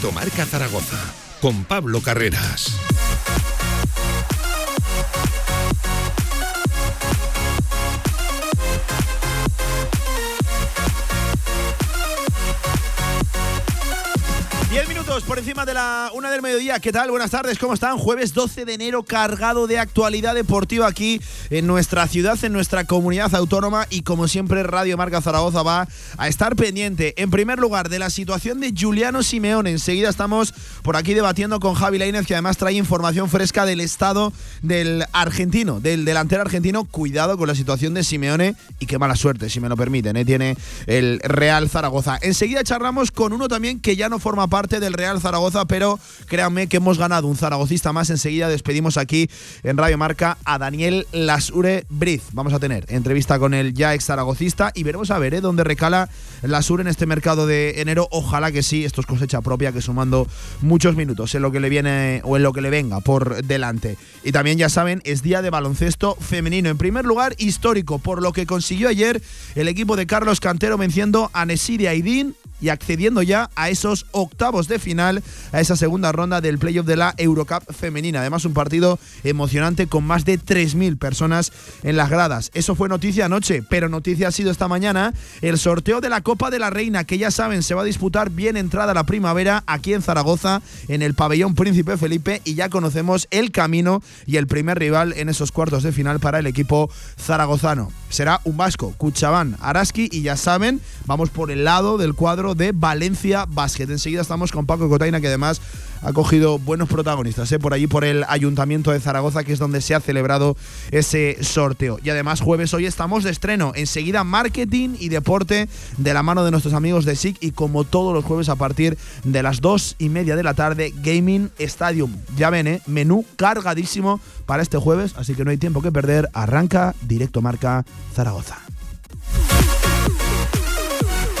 Directo Marca Zaragoza con Pablo Carreras. Encima de la una del mediodía. ¿Qué tal? Buenas tardes, ¿cómo están? Jueves 12 de enero cargado de actualidad deportiva aquí en nuestra ciudad, en nuestra comunidad autónoma y como siempre Radio Marca Zaragoza va a estar pendiente en primer lugar de la situación de Juliano Simeone. Enseguida estamos por aquí debatiendo con Javi Lainez que además trae información fresca del estado del argentino, del delantero argentino. Cuidado con la situación de Simeone y qué mala suerte, si me lo permiten, ¿eh? tiene el Real Zaragoza. Enseguida charlamos con uno también que ya no forma parte del Real Zaragoza, pero créanme que hemos ganado un zaragocista más. Enseguida despedimos aquí en Radio Marca a Daniel Lasure Briz. Vamos a tener entrevista con el ya ex zaragocista y veremos a ver ¿eh? dónde recala Lasure en este mercado de enero. Ojalá que sí, esto es cosecha propia, que sumando muchos minutos en lo que le viene o en lo que le venga por delante. Y también ya saben, es día de baloncesto femenino. En primer lugar, histórico, por lo que consiguió ayer el equipo de Carlos Cantero venciendo a Nesidia Aidín y accediendo ya a esos octavos de final, a esa segunda ronda del playoff de la Eurocup femenina. Además, un partido emocionante con más de 3.000 personas en las gradas. Eso fue noticia anoche, pero noticia ha sido esta mañana el sorteo de la Copa de la Reina, que ya saben se va a disputar bien entrada la primavera aquí en Zaragoza, en el pabellón Príncipe Felipe, y ya conocemos el camino y el primer rival en esos cuartos de final para el equipo zaragozano. Será un vasco, Cuchabán, Araski, y ya saben, vamos por el lado del cuadro de Valencia Basket. Enseguida estamos con Paco Cotaina, que además ha cogido buenos protagonistas ¿eh? por allí, por el Ayuntamiento de Zaragoza, que es donde se ha celebrado ese sorteo. Y además, jueves hoy estamos de estreno. Enseguida, marketing y deporte de la mano de nuestros amigos de SIC. Y como todos los jueves, a partir de las dos y media de la tarde, Gaming Stadium. Ya ven, ¿eh? menú cargadísimo para este jueves, así que no hay tiempo que perder. Arranca directo marca Zaragoza.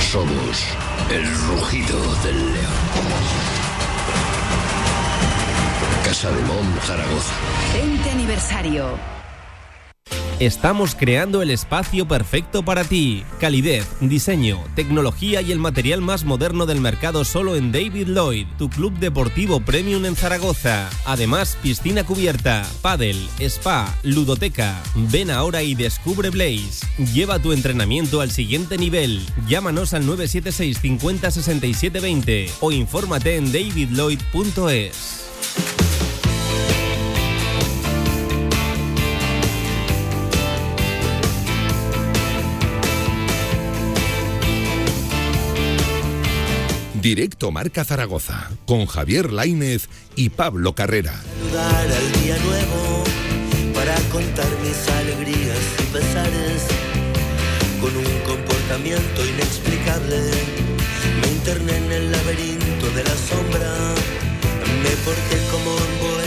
somos el rugido del león. Casa de Mon, Zaragoza. 20 aniversario. Estamos creando el espacio perfecto para ti. Calidez, diseño, tecnología y el material más moderno del mercado solo en David Lloyd, tu club deportivo premium en Zaragoza. Además, piscina cubierta, pádel, spa, ludoteca. Ven ahora y descubre Blaze. Lleva tu entrenamiento al siguiente nivel. Llámanos al 976 50 67 20 o infórmate en davidlloyd.es. Directo Marca Zaragoza, con Javier Laínez y Pablo Carrera. Saludar al día nuevo para contar mis alegrías y pesares con un comportamiento inexplicable. Me interné en el laberinto de la sombra, me porté como un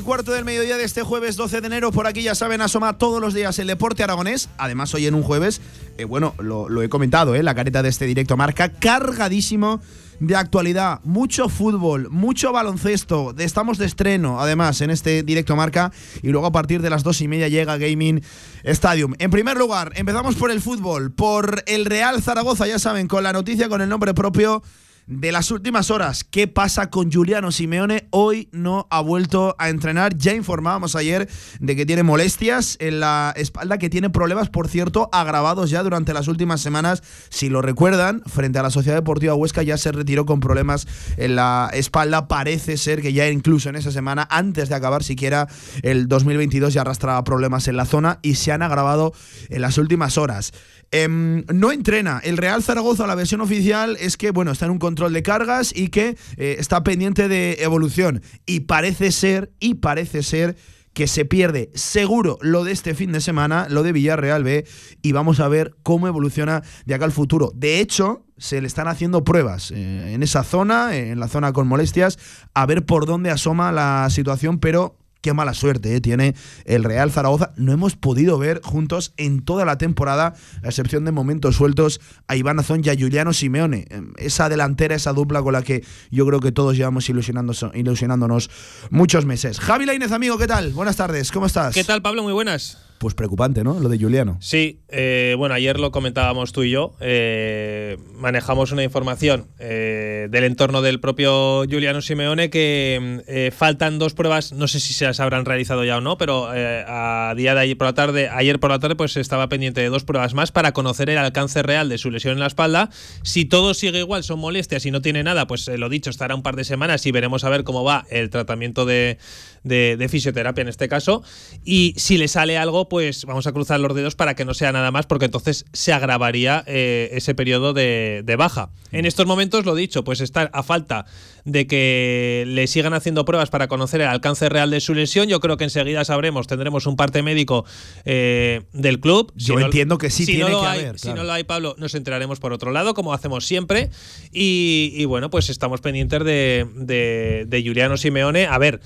cuarto del mediodía de este jueves 12 de enero, por aquí ya saben, asoma todos los días el deporte aragonés, además hoy en un jueves eh, bueno, lo, he comentado, ¿eh? la careta de este directo marca, cargadísimo de actualidad, mucho fútbol, mucho baloncesto, estamos de estreno además en este directo marca y luego a partir de las dos y media llega Gaming Stadium. En primer lugar, empezamos por el fútbol, por el Real Zaragoza, ya saben, con la noticia con el nombre propio de las últimas horas. ¿Qué pasa con Juliano Simeone? Hoy no ha vuelto a entrenar. Ya informábamos ayer de que tiene molestias en la espalda, que tiene problemas, por cierto, agravados ya durante las últimas semanas. Si lo recuerdan, frente a la Sociedad Deportiva Huesca ya se retiró con problemas en la espalda. Parece ser que ya incluso en esa semana, antes de acabar siquiera el 2022, ya arrastraba problemas en la zona y se han agravado en las últimas horas. Em, no entrena. El Real Zaragoza, la versión oficial es que, bueno, está en un control de cargas y que eh, está pendiente de evolución. Y parece ser, y parece ser que se pierde seguro lo de este fin de semana, lo de Villarreal B, y vamos a ver cómo evoluciona de acá al futuro. De hecho, se le están haciendo pruebas eh, en esa zona, en la zona con molestias, a ver por dónde asoma la situación, pero qué mala suerte eh, tiene el Real Zaragoza. No hemos podido ver juntos en toda la temporada, a excepción de momentos sueltos, a Iván Azón y a Juliano Simeone. Em, Esa delantera, esa dupla con la que yo creo que todos llevamos ilusionándonos, muchos meses. Javi Lainez, amigo, ¿qué tal? Buenas tardes, ¿cómo estás? ¿Qué tal, Pablo? Muy buenas. Pues preocupante, ¿no? Lo de Juliano. Sí, eh, bueno, ayer lo comentábamos tú y yo. eh, manejamos una información eh, del entorno del propio Giuliano Simeone que eh, faltan dos pruebas, no sé si se las habrán realizado ya o no, pero a día de ayer por la tarde, ayer por la tarde, pues estaba pendiente de dos pruebas más para conocer el alcance real de su lesión en la espalda. Si todo sigue igual, son molestias y no tiene nada, pues lo dicho, estará un par de semanas y veremos a ver cómo va el tratamiento de, de- de fisioterapia en este caso. Y si le sale algo, pues vamos a cruzar los dedos para que no sea nada más, porque entonces se agravaría eh, ese periodo de, de baja. En estos momentos, lo dicho, pues está a falta de que le sigan haciendo pruebas para conocer el alcance real de su lesión. Yo creo que enseguida sabremos, tendremos un parte médico eh, del club. Yo entiendo que sí si tiene no lo que hay, haber, Si claro. no lo hay, Pablo, nos enteraremos por otro lado, como hacemos siempre. Y, y bueno, pues estamos pendientes de, de, de Juliano Simeone. A ver,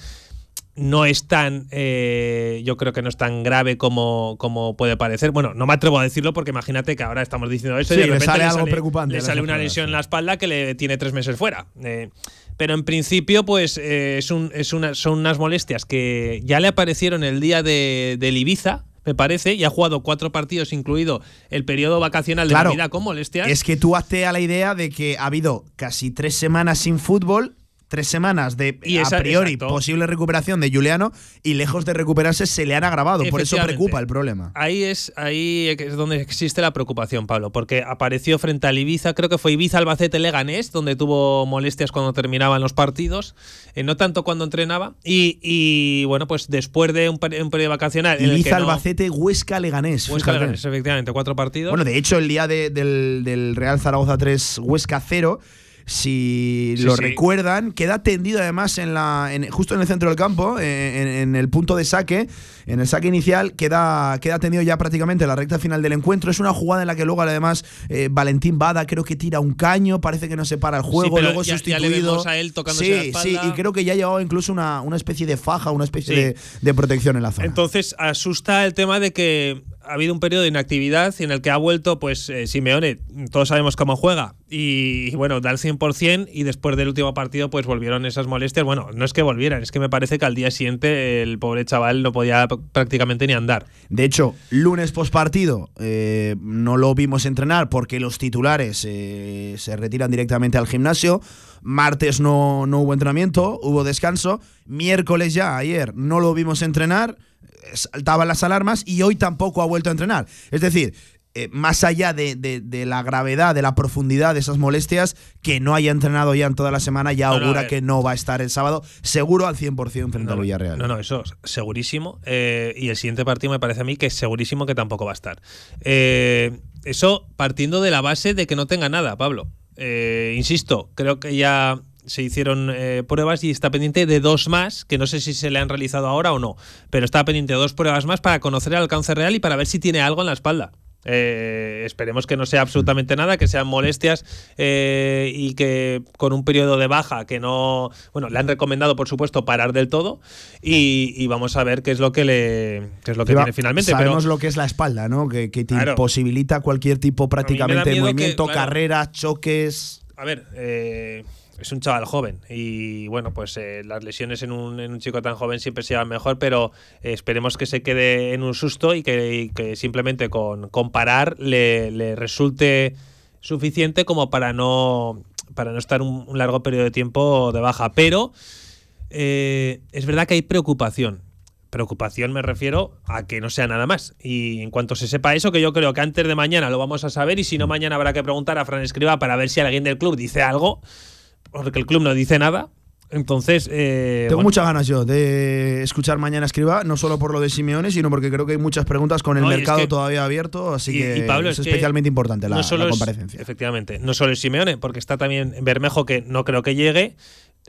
no es tan, eh, yo creo que no es tan grave como, como puede parecer. Bueno, no me atrevo a decirlo porque imagínate que ahora estamos diciendo eso Sí, y de le sale algo preocupante Le sale una lesión en la espalda que le tiene tres meses fuera. Eh, pero en principio, pues eh, es un, es una, son unas molestias que ya le aparecieron el día de, del Ibiza. Me parece, y ha jugado cuatro partidos, incluido el periodo vacacional de Claro, Navidad con molestias. Es que tú hazte a la idea de que ha habido casi tres semanas sin fútbol, tres semanas de Y a priori exacto. posible recuperación de Juliano y lejos de recuperarse se le han agravado. Por eso preocupa el problema. Ahí es ahí es donde existe la preocupación, Pablo, porque apareció frente al Ibiza, creo que fue Ibiza Albacete Leganés, donde tuvo molestias cuando terminaban los partidos, eh, no tanto cuando entrenaba. Y, y, bueno, pues después de un, un periodo vacacional. en el que Ibiza, no- Albacete, Huesca, Leganés. Huesca. Leganés, efectivamente, cuatro partidos. Bueno, de hecho, el día de- del, del Real Zaragoza 3, Huesca 0, si Sí, lo sí. recuerdan, queda tendido además en la, en- justo en el centro del campo, en, en el punto de saque, en el saque inicial, queda, queda tendido ya prácticamente en la recta final del encuentro. Es una jugada en la que luego además eh, Valentín Bada creo que tira un caño, parece que no se para el juego, luego ya- ya sustituido. le vemos a él tocándose sí, la espalda. sí, y creo que ya ha llevado incluso una, una especie de faja, una especie de, de protección en la zona. Entonces asusta el tema de que ha habido un periodo de inactividad en el que ha vuelto, pues eh, Simeone, todos sabemos cómo juega, y, y, bueno, da el 100% y después del último partido pues volvieron esas molestias. Bueno, no es que volvieran, es que me parece que al día siguiente el pobre chaval no podía prácticamente ni andar. De hecho, lunes postpartido eh, no lo vimos entrenar porque los titulares eh, se retiran directamente al gimnasio. Martes no, no hubo entrenamiento, hubo descanso. Miércoles ya, ayer, no lo vimos entrenar, saltaban las alarmas y hoy tampoco ha vuelto a entrenar. Es decir, eh, más allá de, de- de la gravedad, de la profundidad de esas molestias, que no haya entrenado ya en toda la semana ya No, no, augura que no va a estar el sábado, seguro al 100% frente al Villarreal. No, no, eso segurísimo. Eh, y el siguiente partido me parece a mí que es segurísimo que tampoco va a estar. Eh, eso partiendo de la base de que no tenga nada, Pablo. Eh, insisto, creo que ya se hicieron eh, pruebas y está pendiente de dos más, que no sé si se le han realizado ahora o no, pero está pendiente de dos pruebas más para conocer el alcance real y para ver si tiene algo en la espalda. Eh, esperemos que no sea absolutamente nada, que sean molestias eh, y que con un periodo de baja que no, bueno, le han recomendado por supuesto parar del todo y, y vamos a ver qué es lo que le, qué es lo que tiene finalmente. Sabemos pero lo que es la espalda, ¿no? Que, que te Claro. imposibilita cualquier tipo prácticamente de que, movimiento, claro. carreras, choques. a ver, eh, es un chaval joven y bueno, pues eh, las lesiones en un, en un chico tan joven siempre se llevan mejor, pero eh, esperemos que se quede en un susto y que, que simplemente con, con parar le, le resulte suficiente como para no, para no estar un, un largo periodo de tiempo de baja. Pero eh, es verdad que hay preocupación. Preocupación me refiero a que no sea nada más. Y en cuanto se sepa eso, que yo creo que antes de mañana lo vamos a saber, y si no, mañana habrá que preguntar a Fran Escriba para ver si alguien del club dice algo, porque el club no dice nada. Entonces, eh, Tengo bueno, muchas ganas yo de escuchar mañana escriba, no solo por lo de Simeone, sino porque creo que hay muchas preguntas con el No, y es mercado que- todavía abierto, así y- que y Pablo, es, es que especialmente importante la, no solo la es- comparecencia. efectivamente, no solo es Simeone, porque está también Bermejo, que no creo que llegue,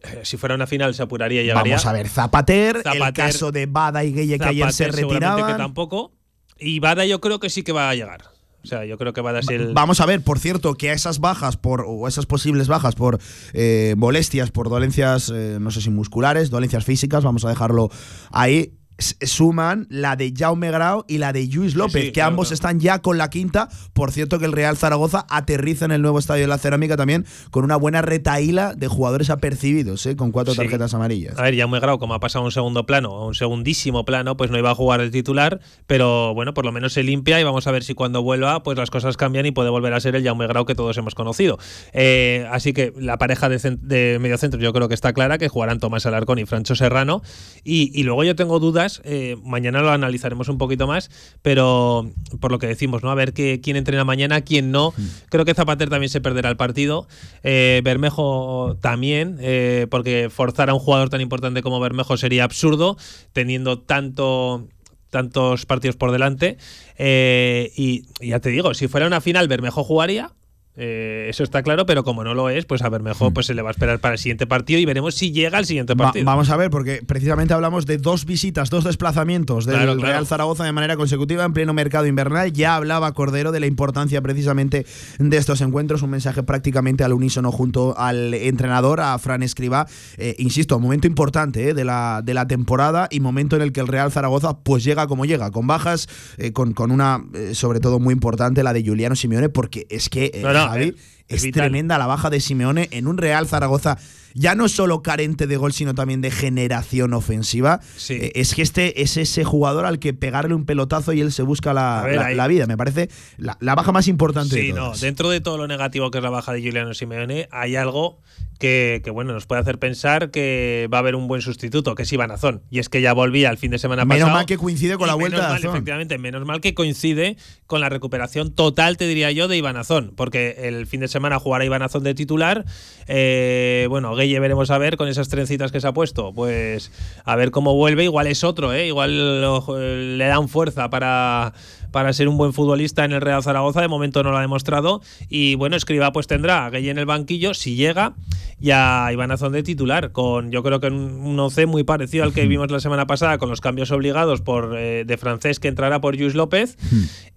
eh, si fuera una final se apuraría y llegaría. Vamos a ver, Zapater, el Zapater- caso de Bada y Gueye que ayer se retiraban. que tampoco. Y Bada yo creo que sí que va a llegar. O sea, yo creo que Bada es el. Vamos a ver, por cierto, que a esas bajas por o esas posibles bajas por eh, molestias, por dolencias, eh, no sé si musculares, dolencias físicas, vamos a dejarlo ahí. Suman la de Jaume Grau y la de Luis López, sí, que claro, ambos claro. están ya con la quinta. Por cierto, que el Real Zaragoza aterriza en el nuevo estadio de la Cerámica también con una buena retaíla de jugadores apercibidos, ¿eh? con cuatro Sí. tarjetas amarillas. A ver, muy grado, como ha pasado a un segundo plano, a un segundísimo plano, pues no iba a jugar el titular, pero bueno, por lo menos se limpia y vamos a ver si cuando vuelva, pues las cosas cambian y puede volver a ser el Jaume Grau que todos hemos conocido. Eh, así que la pareja de, de mediocentro yo creo que está clara, que jugarán Tomás Alarcón y Francho Serrano. Y, y luego yo tengo dudas, eh, mañana lo analizaremos un poquito más, pero por lo que decimos, ¿no? A ver qué, quién entrena mañana, quién no. Creo que Zapater también se perderá el partido. Eh, Bermejo también, eh, porque forzar a un jugador tan importante como Bermejo sería absurdo, teniendo tanto tantos partidos por delante. Eh, y, y ya te digo, si fuera una final, Bermejo jugaría. Eh, eso está claro, pero como no lo es, pues a Bermejo pues se le va a esperar para el siguiente partido y veremos si llega al siguiente Va- partido. vamos a ver, porque precisamente hablamos de dos visitas, dos desplazamientos del Claro, claro. Real Zaragoza de manera consecutiva en pleno mercado invernal. Ya hablaba Cordero de la importancia precisamente de estos encuentros, un mensaje prácticamente al unísono junto al entrenador, a Fran Escribá. Eh, insisto, momento importante eh, de, la, de la temporada y momento en el que el Real Zaragoza pues llega como llega, con bajas, eh, con, con una sobre todo muy importante, la de Juliano Simeone, porque es que No, no, Javi, eh, es vital. tremenda la baja de Simeone en un Real Zaragoza ya no solo carente de gol, sino también de generación ofensiva. Sí. Eh, es que este es ese jugador al que pegarle un pelotazo y él se busca la, ver, la- vida. Me parece la, la baja más importante Sí, de no, dentro de todo lo negativo que es la baja de Giuliano Simeone, hay algo que, que, bueno, nos puede hacer pensar que va a haber un buen sustituto, que es Iván Azón. Y es que ya volvía el fin de semana Menos pasado. mal que coincide con la vuelta menos de mal, Azón. Efectivamente, menos mal que coincide con la recuperación total, te diría yo, de Iván Azón. Porque el fin de semana jugará Iván Azón de titular. Eh, bueno, Gueye veremos a ver con esas trencitas que se ha puesto. Pues a ver cómo vuelve. Igual es otro, ¿eh? Igual lo- le dan fuerza para, para ser un buen futbolista en el Real Zaragoza. De momento no lo ha demostrado. Y bueno, Escriba pues tendrá a Gueye en el banquillo si llega y a Iván Azón de titular. Con yo creo que un, un once muy parecido al que vimos la semana pasada con los cambios obligados por eh, de francés que entrará por Luis López.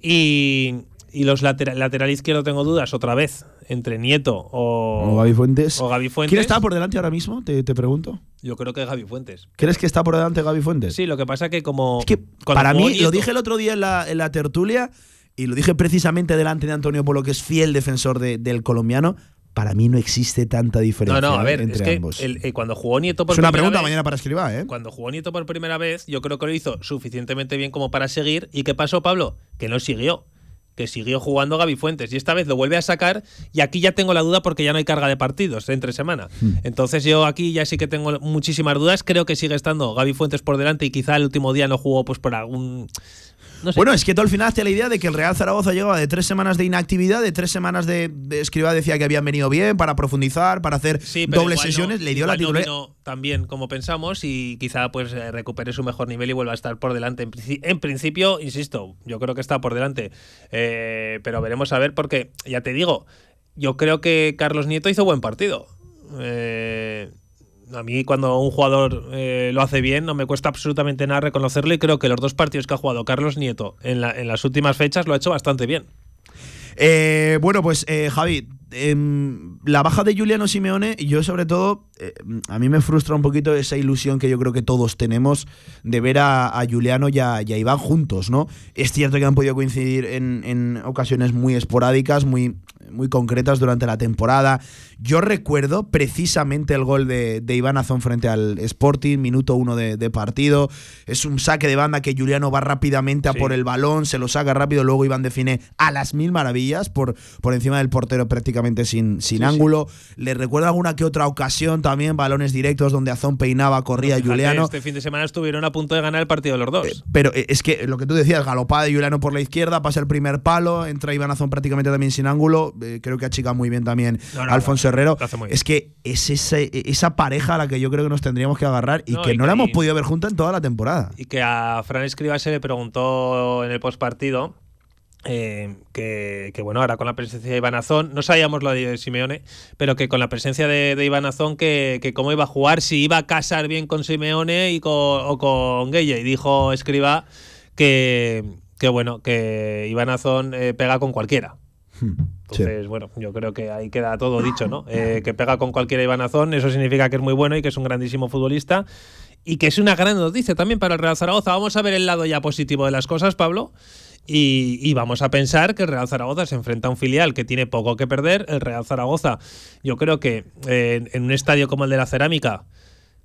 Y, y los lateral, lateral izquierdo tengo dudas otra vez entre Nieto o, O Gaby Fuentes. o Gaby Fuentes. ¿Quién está por delante ahora mismo? Te, te pregunto. Yo creo que Gaby Fuentes. ¿Crees que está por delante Gaby Fuentes? Sí, lo que pasa que como Es que para mí, Nieto- lo dije el otro día en la, en la tertulia, y lo dije precisamente delante de Antonio Polo, que es fiel defensor de- del colombiano. Para mí no existe tanta diferencia No, no, a ver, es entre que ambos. el- eh, cuando jugó Nieto por es una primera pregunta vez- mañana para escribir, ¿eh? Cuando jugó Nieto por primera vez, yo creo que lo hizo suficientemente bien como para seguir. ¿Y qué pasó, Pablo? Que no siguió. Que siguió jugando Gaby Fuentes. Y esta vez lo vuelve a sacar. Y aquí ya tengo la duda porque ya no hay carga de partidos entre semana. Hmm. Entonces yo aquí ya sí que tengo muchísimas dudas. Creo que sigue estando Gaby Fuentes por delante y quizá el último día no jugó pues por algún. No sé. Bueno, es que tú al final hazte la idea de que el Real Zaragoza llegaba de tres semanas de inactividad, de tres semanas de, de Escribá decía que habían venido bien para profundizar, para hacer Sí, dobles no- sesiones, le dio la no titularidad. vino tan bien como pensamos y quizá pues eh, recupere su mejor nivel y vuelva a estar por delante. En principio, insisto, yo creo que está por delante, Eh, pero veremos a ver porque ya te digo, yo creo que Carlos Nieto hizo buen partido. Eh, a mí cuando un jugador eh, lo hace bien no me cuesta absolutamente nada reconocerlo y creo que los dos partidos que ha jugado Carlos Nieto en, la- en las últimas fechas lo ha hecho bastante bien. Eh, bueno, pues eh, Javi, em, la baja de Juliano Simeone, yo sobre todo, a mí me frustra un poquito esa ilusión que yo creo que todos tenemos de ver a, Juliano y a, y Iván juntos, ¿no? Es cierto que han podido coincidir en, en ocasiones muy esporádicas, muy, muy concretas durante la temporada. Yo recuerdo precisamente el gol de, de Iván Azón frente al Sporting, minuto uno de, de partido. Es un saque de banda que Juliano va rápidamente a Sí. por el balón, se lo saca rápido, luego Iván define a las mil maravillas por, por encima del portero prácticamente sin, sin Sí, ángulo. Le recuerda alguna que otra ocasión también, balones directos donde Azón peinaba, corría Fíjate, Juliano. Este fin de semana estuvieron a punto de ganar el partido los dos. Eh, Pero eh, es que lo que tú decías, galopada de Juliano por la izquierda, pasa el primer palo, entra Iván Azón prácticamente también sin ángulo. Eh, creo que achica muy bien también No, no, Alfonso Herrero. bien. Es que es ese- esa pareja a la que yo creo que nos tendríamos que agarrar y que y no que- la hemos podido ver junta en toda la temporada. Y que a Fran Escriba se le preguntó en el postpartido eh, que, que, bueno, ahora con la presencia de Iván Azón, no sabíamos lo de Simeone, pero que con la presencia de, de Iván Azón, que, que, cómo iba a jugar, si iba a casar bien con Simeone y con, o con Gueye. Y dijo Escriba que, que bueno, que Iván Azón eh, pega con cualquiera. Hmm, Entonces, bueno, yo creo que ahí queda todo dicho, ¿no? Eh, que pega con cualquiera Iván Azón, eso significa que es muy bueno y que es un grandísimo futbolista y que es una gran noticia también para el Real Zaragoza. Vamos a ver el lado ya positivo de las cosas, Pablo. Y, y, vamos a pensar que el Real Zaragoza se enfrenta a un filial que tiene poco que perder. El Real Zaragoza, yo creo que eh, en un estadio como el de la Cerámica,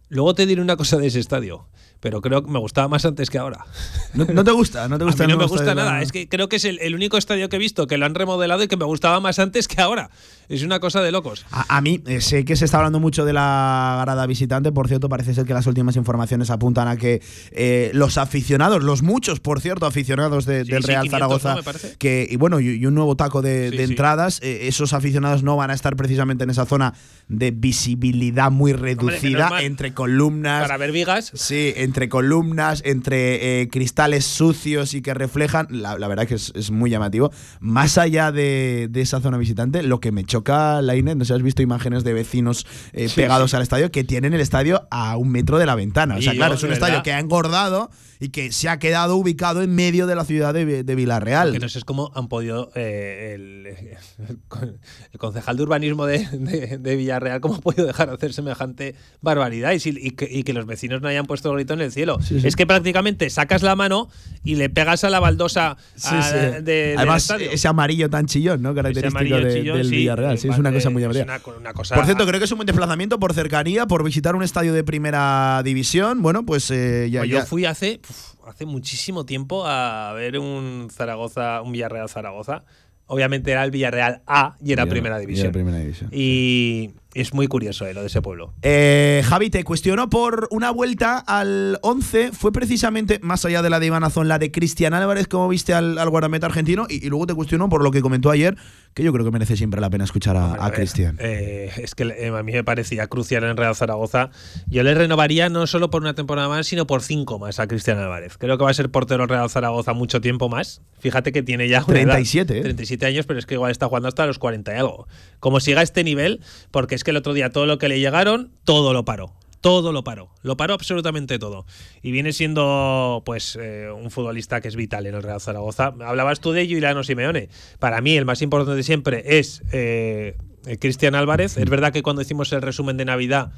luego te diré una cosa de ese estadio pero creo que me gustaba más antes que ahora. ¿No, no te gusta? ¿No te gusta? A mí no me gusta nada. La... Es que creo que es el, el, único estadio que he visto que lo han remodelado y que me gustaba más antes que ahora. Es una cosa de locos. A, a mí eh, sé que se está hablando mucho de la grada visitante. Por cierto, parece ser que las últimas informaciones apuntan a que eh, los aficionados, los muchos, por cierto, aficionados de, sí, del Real sí, 500, Zaragoza, ¿no? que y bueno, y, y, un nuevo taco de, sí, de entradas, eh, esos aficionados no van a estar precisamente en esa zona de visibilidad muy reducida Hombre, entre columnas. Para ver vigas. Sí, entre columnas entre eh, cristales sucios y que reflejan, la, la verdad que es, es, muy llamativo. Más allá de, de, esa zona visitante, lo que me choca, Laine, no sé si has visto imágenes de vecinos eh, sí, pegados sí. al estadio que tienen el estadio a un metro de la ventana. O sea, claro, es un estadio verdad. que ha engordado y que se ha quedado ubicado en medio de la ciudad de, de Villarreal. Que no sé cómo han podido eh, el, el, concejal de urbanismo de, de, de, Villarreal, cómo ha podido dejar de hacer semejante barbaridad y, si, y, que, y, que, los vecinos no hayan puesto el grito en el cielo. Sí, sí. Es que prácticamente sacas la mano y le pegas a la baldosa sí, a, de, Además, ese amarillo tan chillón, ¿no? Característico de, chillón, del Villarreal. Sí, es una cosa muy llamativa. Una, una cosa por cierto, creo que es un buen desplazamiento por cercanía, por visitar un estadio de primera división. Bueno, pues eh, ya, pues ya. Yo fui hace, uf, hace muchísimo tiempo a ver un Zaragoza, un Villarreal Zaragoza. Obviamente era el Villarreal A y era, y era primera división. Y, era primera división. y es muy curioso eh, lo de ese pueblo. Eh, Javi, te cuestionó por una vuelta al 11. Fue precisamente, más allá de la de Iván Azón, la de Cristian Álvarez, como viste al, al guardameta argentino. Y, y, luego te cuestionó por lo que comentó ayer, que yo creo que merece siempre la pena escuchar a, a, a Cristian. Eh, es que eh, a mí me parecía crucial en Real Zaragoza. Yo le renovaría no solo por una temporada más, sino por cinco más a Cristian Álvarez. Creo que va a ser portero en Real Zaragoza mucho tiempo más. Fíjate que tiene ya 37, edad, 37 años, pero es que igual está jugando hasta los 40 y algo. Como siga este nivel, porque es que el otro día todo lo que le llegaron, todo lo paró. Todo lo paró. Lo paró absolutamente todo. Y viene siendo, pues, eh, un futbolista que es vital en el Real Zaragoza. Hablabas tú de Juliano Simeone. Para mí, el más importante de siempre es eh, Cristian Álvarez. Es verdad que cuando hicimos el resumen de Navidad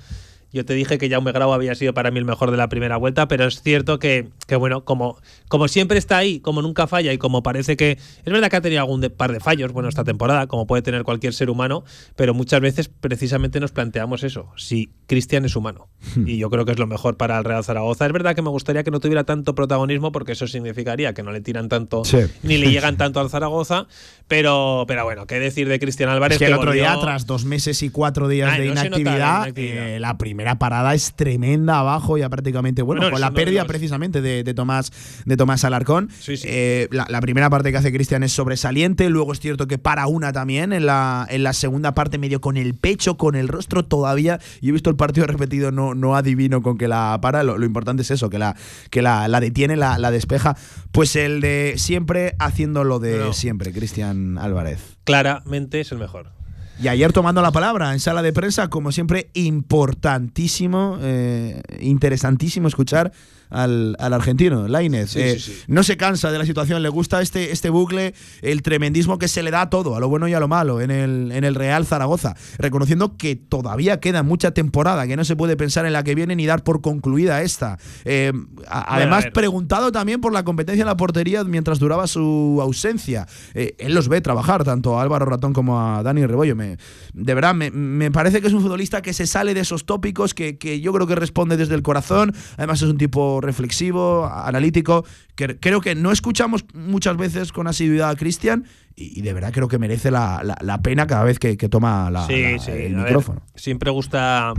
yo te dije que Jaume Grau había sido para mí el mejor de la primera vuelta, pero es cierto que, que bueno, como, como siempre está ahí, como nunca falla y como parece que. Es verdad que ha tenido algún de, par de fallos, bueno, esta temporada, como puede tener cualquier ser humano, pero muchas veces precisamente nos planteamos eso: si Cristian es humano. y yo creo que es lo mejor para el Real Zaragoza. Es verdad que me gustaría que no tuviera tanto protagonismo, porque eso significaría que no le tiran tanto, sí. ni le llegan tanto al Zaragoza, pero, pero bueno, qué decir de Cristian Álvarez. Es que, que el otro volvió... día, tras dos meses y cuatro días Ay, de no inactividad. Eh, la primera primera parada es tremenda abajo, ya prácticamente, bueno, bueno con la pérdida los... precisamente de, de, Tomás, de Tomás Alarcón. Sí, sí. Eh, la, la, primera parte que hace Cristian es sobresaliente, luego es cierto que para una también, en la, en la segunda parte medio con el pecho, con el rostro todavía. Yo he visto el partido repetido, no, no adivino con que la para, lo, lo importante es eso, que la, que la, la detiene, la, la, despeja. Pues el de siempre haciendo lo de no. siempre, Cristian Álvarez. Claramente es el mejor. Y ayer tomando la palabra en sala de prensa, como siempre, importantísimo, eh, interesantísimo escuchar al, al argentino, Lainez. Sí, eh, sí, sí. No se cansa de la situación, le gusta este, este bucle, el tremendismo que se le da a todo, a lo bueno y a lo malo, en el, en el Real Zaragoza, reconociendo que todavía queda mucha temporada, que no se puede pensar en la que viene ni dar por concluida esta. Eh, a, además, preguntado también por la competencia en la portería mientras duraba su ausencia. Eh, él los ve trabajar, tanto a Álvaro Ratón como a Dani Rebollo. Me, de verdad, me, me, parece que es un futbolista que se sale de esos tópicos, que, que yo creo que responde desde el corazón. Además, es un tipo reflexivo, analítico, que creo que no escuchamos muchas veces con asiduidad a Cristian y, de verdad creo que merece la, la, la pena cada vez que, que toma la, sí, la, sí, el micrófono. Ver, siempre gusta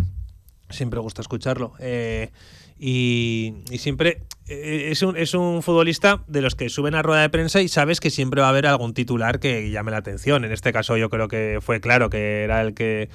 siempre gusta escucharlo. Eh, y, y, siempre eh, es un, es un futbolista de los que suben a rueda de prensa y sabes que siempre va a haber algún titular que llame la atención. En este caso yo creo que fue claro que era el que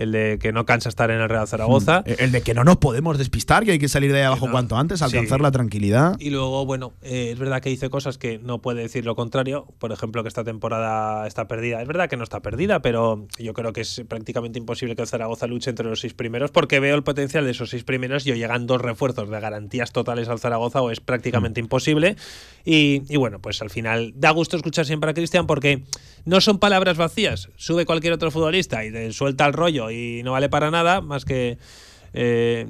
el de que no cansa estar en el Real Zaragoza. Mm. El de que no nos podemos despistar, que hay que salir de ahí abajo cuanto antes, alcanzar la tranquilidad. Y luego, bueno, eh, es verdad que dice cosas que no puede decir lo contrario. Por ejemplo, que esta temporada está perdida. Es verdad que no está perdida, pero yo creo que es prácticamente imposible que el Zaragoza luche entre los seis primeros porque veo el potencial de esos seis primeros y llegan dos refuerzos de garantías totales al Zaragoza o es prácticamente mm. imposible. Y, y bueno, pues al final da gusto escuchar siempre a Cristian porque no son palabras vacías. Sube cualquier otro futbolista y suelta el rollo y no vale para nada más que eh,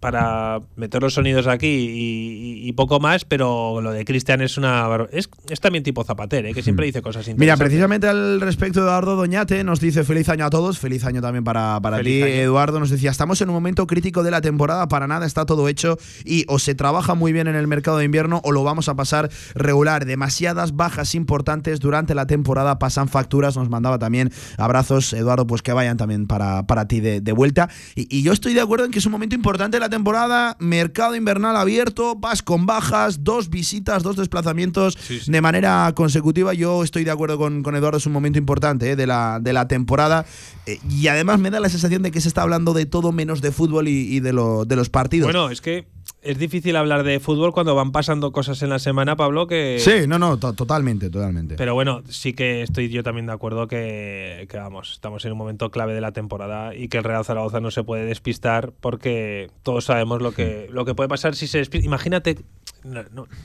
para meter los sonidos aquí y, poco más, pero lo de Cristian es una es, es, también tipo Zapater, ¿eh? que siempre hmm. dice cosas interesantes. Mira, precisamente al respecto, Eduardo Doñate nos dice feliz año a todos, feliz año también para, para ti. Eduardo nos decía, estamos en un momento crítico de la temporada, para nada está todo hecho y o se trabaja muy bien en el mercado de invierno o lo vamos a pasar regular. Demasiadas bajas importantes durante la temporada pasan facturas, nos mandaba también abrazos, Eduardo, pues que vayan también para, para ti de, vuelta. Y, y yo estoy de acuerdo en que es un momento importante de la temporada, mercado invernal abierto, vas con bajas, dos visitas, dos desplazamientos de manera consecutiva. Yo estoy de acuerdo con, con Eduardo, es un momento importante eh, de, la, de la temporada. Eh, y además me da la sensación de que se está hablando de todo menos de fútbol y, de, lo, de los partidos. Bueno, es que es difícil hablar de fútbol cuando van pasando cosas en la semana, Pablo, que... Sí, no, no, totalmente, totalmente. Pero bueno, sí que estoy yo también de acuerdo que, que, vamos, estamos en un momento clave de la temporada y que el Real Zaragoza no se puede despistar porque todos sabemos lo que, lo que puede pasar si se despista. Imagínate,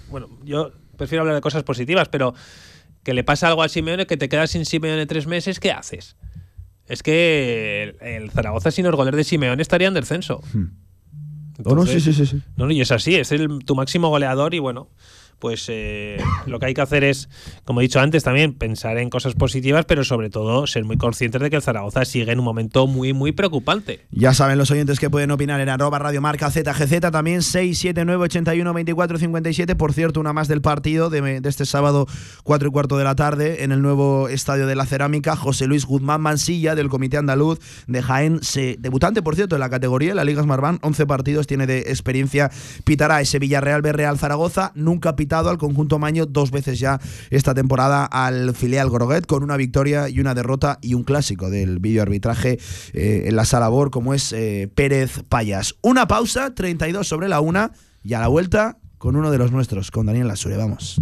bueno, yo prefiero hablar de cosas positivas, pero que le pasa algo a Simeone, que te quedas sin Simeone tres meses, ¿qué haces? Es que el, Zaragoza sin los goles de Simeone estaría en descenso. Hmm no, sí, sí, sí, No, y es así, es el, tu máximo goleador y bueno, pues eh, lo que hay que hacer es, como he dicho antes también, pensar en cosas positivas, pero sobre todo ser muy conscientes de que el Zaragoza sigue en un momento muy, muy preocupante. Ya saben los oyentes que pueden opinar en arroba radiomarca ZGZ, también 679 81 24 57. Por cierto, una más del partido de, este sábado 4 y cuarto de la tarde en el nuevo Estadio de la Cerámica. José Luis Guzmán Mansilla del Comité Andaluz de Jaén, se, debutante por cierto en la categoría, la Liga Smartbank, 11 partidos, tiene de experiencia, pitará ese Villarreal Real Zaragoza, nunca al conjunto Maño dos veces ya esta temporada al filial Groguet con una victoria y una derrota y un clásico del videoarbitraje eh, en la sala BOR como es eh, Pérez Payas. Una pausa, 32 sobre la una y a la vuelta con uno de los nuestros, con Daniel Lasure. Vamos.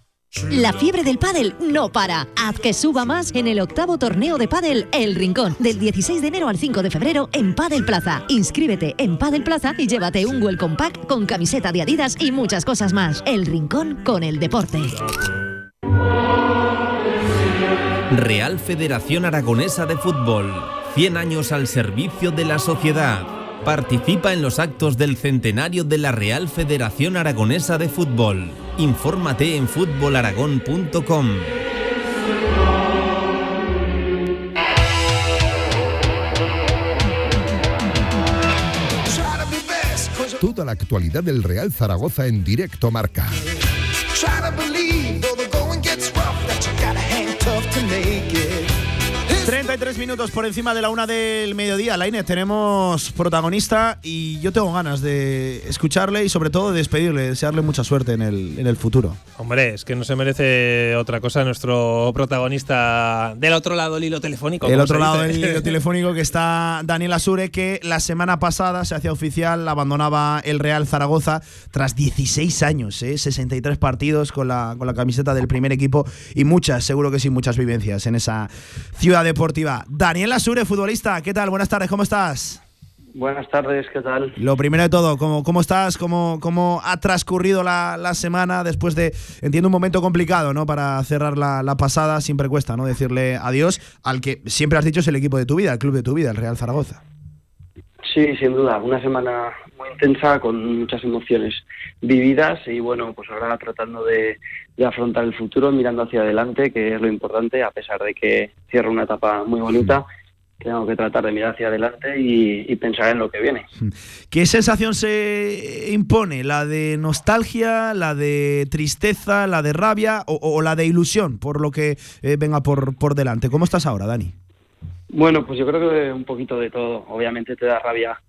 La fiebre del pádel no para. Haz que suba más en el octavo torneo de pádel El Rincón, del 16 de enero al 5 de febrero en Padel Plaza. Inscríbete en Padel Plaza y llévate un welcome pack con camiseta de Adidas y muchas cosas más. El Rincón con el deporte. Real Federación Aragonesa de Fútbol. 100 años al servicio de la sociedad. Participa en los actos del centenario de la Real Federación Aragonesa de Fútbol. Infórmate en futbolaragón.com. Toda la actualidad del Real Zaragoza en directo marca. 33 minutos por encima de la una del mediodía. Laine, tenemos protagonista y yo tengo ganas de escucharle y sobre todo de despedirle, desearle mucha suerte en el, en el futuro. Hombre, es que no se merece otra cosa nuestro protagonista del otro lado del hilo telefónico. Del otro lado del hilo telefónico que está Daniel Asure, que la semana pasada se hacía oficial, abandonaba el Real Zaragoza tras 16 años, ¿eh? 63 partidos con la, con la camiseta del primer equipo y muchas, seguro que sí, muchas vivencias en esa ciudad de deportiva. Daniel Asure, futbolista, ¿qué tal? Buenas tardes, ¿cómo estás? Buenas tardes, ¿qué tal? Lo primero de todo, ¿cómo, cómo estás? ¿Cómo, ¿Cómo ha transcurrido la, semana después de, entiendo, un momento complicado, ¿no? Para cerrar la, pasada, siempre cuesta, ¿no? Decirle adiós al que siempre has dicho es el equipo de tu vida, el club de tu vida, el Real Zaragoza. Sí, sin duda, una semana muy intensa con muchas emociones vividas y bueno, pues ahora tratando de, afrontar el futuro, mirando hacia adelante, que es lo importante, a pesar de que cierra una etapa muy bonita. Tengo que tratar de mirar hacia adelante y, pensar en lo que viene. ¿Qué sensación se impone? ¿La de nostalgia, la de tristeza, la de rabia o, la de ilusión por lo que eh, venga por, por delante? ¿Cómo estás ahora, Dani? Bueno, pues yo creo que un poquito de todo. Obviamente te da rabia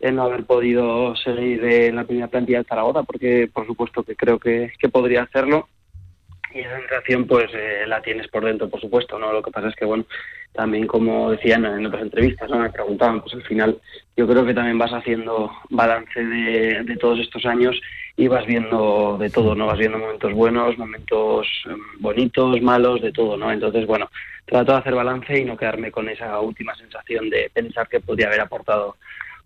el no haber podido seguir en la primera plantilla de Zaragoza, porque por supuesto que creo que, podría hacerlo. Y esa sensación pues eh, la tienes por dentro, por supuesto, ¿no? Lo que pasa es que, bueno, también como decían en otras entrevistas, ¿no? Me preguntaban, pues al final yo creo que también vas haciendo balance de, de todos estos años y vas viendo de todo, ¿no? Vas viendo momentos buenos, momentos em, bonitos, malos, de todo, ¿no? Entonces, bueno, trato de hacer balance y no quedarme con esa última sensación de pensar que podría haber aportado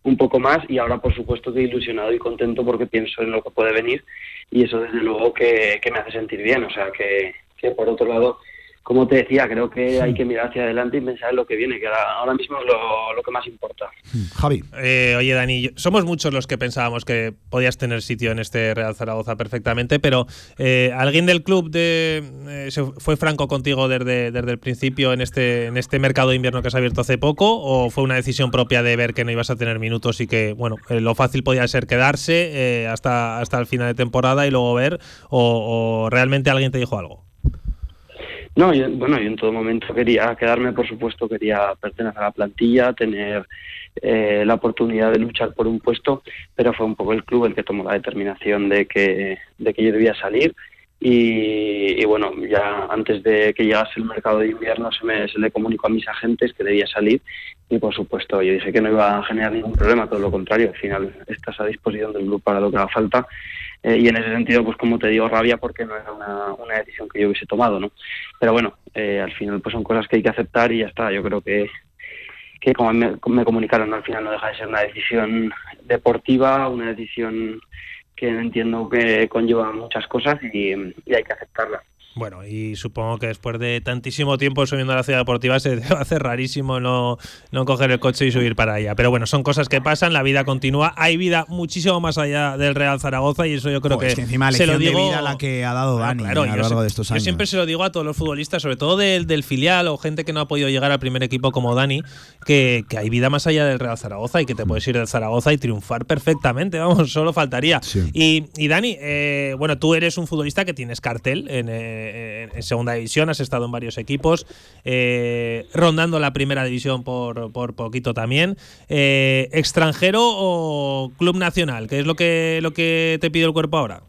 un poco más y ahora por supuesto que ilusionado y contento porque pienso en lo que puede venir y eso desde luego que, me hace sentir bien, o sea que, que por otro lado como te decía, creo que hay que mirar hacia adelante y pensar en lo que viene, que ahora, mismo es lo, que más importa. Hmm. Javi. Eh, oye, Dani, somos muchos los que pensábamos que podías tener sitio en este Real Zaragoza perfectamente, pero eh, ¿alguien del club de, eh, fue franco contigo desde, desde el principio en este, en este mercado de invierno que se ha abierto hace poco? ¿O fue una decisión propia de ver que no ibas a tener minutos y que, bueno, lo fácil podía ser quedarse hasta, hasta el final de temporada y luego ver? o realmente alguien te dijo algo? No, yo, bueno, yo en todo momento quería quedarme, por supuesto, quería pertenecer a la plantilla, tener eh, la oportunidad de luchar por un puesto, pero fue un poco el club el que tomó la determinación de que, de que yo debía salir. Y, bueno, ya antes de que llegase el mercado de invierno se, me, se le comunicó a mis agentes que debía salir y por supuesto yo dije que no iba a generar ningún problema, todo lo contrario, al final estás a disposición del club para lo que haga falta eh, y en ese sentido, pues como te digo, rabia porque no era una, una decisión que yo hubiese tomado, ¿no? Pero bueno, eh, al final pues son cosas que hay que aceptar y ya está. Yo creo que, que como me, comunicaron, al final no deja de ser una decisión deportiva, una decisión que entiendo que conlleva muchas cosas y, y hay que aceptarla. Bueno, y supongo que después de tantísimo tiempo subiendo a la ciudad deportiva se debe hacer rarísimo no, no coger el coche y subir para allá. Pero bueno, son cosas que pasan, la vida continúa. Hay vida muchísimo más allá del Real Zaragoza y eso yo creo que, encima se lo digo de la que ha dado Dani a lo largo de estos años. Yo siempre se lo digo a todos los futbolistas, sobre todo del, del filial o gente que no ha podido llegar al primer equipo como Dani, que, que, hay vida más allá del Real Zaragoza y que te puedes ir del Zaragoza y triunfar perfectamente, vamos, solo faltaría. Y, y, Dani, eh, bueno, tú eres un futbolista que tienes cartel en... Eh, en, segunda división, has estado en varios equipos, eh, rondando la primera división por, por poquito también. Eh, ¿Extranjero o club nacional? ¿Qué es lo que, lo que te pide el cuerpo ahora?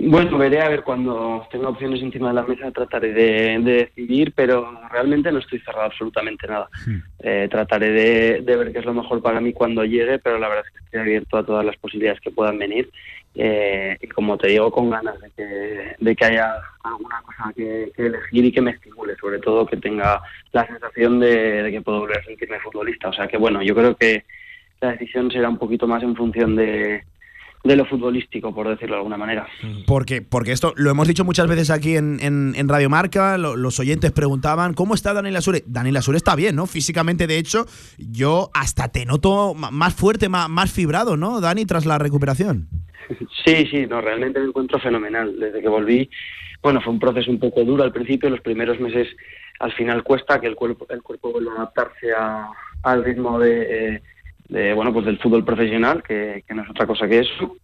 Bueno, veré a ver cuando tenga opciones encima de la mesa, trataré de, decidir, pero realmente no estoy cerrado absolutamente nada. Eh, trataré de, ver qué es lo mejor para mí cuando llegue, pero la verdad es que estoy abierto a todas las posibilidades que puedan venir eh, y como te digo, con ganas de que, de que haya alguna cosa que, elegir y que me estimule, sobre todo que tenga la sensación de, de que puedo volver a sentirme futbolista. O sea que bueno, yo creo que la decisión será un poquito más en función de de lo futbolístico, por decirlo de alguna manera. Porque, porque esto lo hemos dicho muchas veces aquí en, en, Radio Marca, los oyentes preguntaban, ¿cómo está Daniel Asure? Daniel Asure está bien, ¿no? Físicamente, de hecho, yo hasta te noto más fuerte, más, más fibrado, ¿no, Dani, tras la recuperación? Sí, sí, no, realmente me encuentro fenomenal. Desde que volví, bueno, fue un proceso un poco duro al principio, los primeros meses al final cuesta que el cuerpo, el cuerpo vuelva a adaptarse a, al ritmo de... Eh, de, bueno, pues del fútbol profesional, que, no es otra cosa que eso.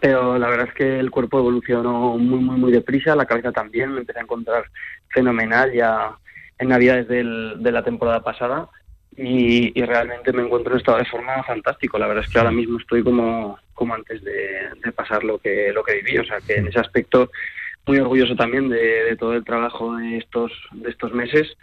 Pero la verdad es que el cuerpo evolucionó muy, muy, muy deprisa, la cabeza también, me empecé a encontrar fenomenal ya en Navidades del, de la temporada pasada y, realmente me encuentro en estado de forma fantástico. La verdad es que ahora mismo estoy como, como antes de, pasar lo que, lo que viví, o sea que en ese aspecto muy orgulloso también de, de todo el trabajo de estos, de estos meses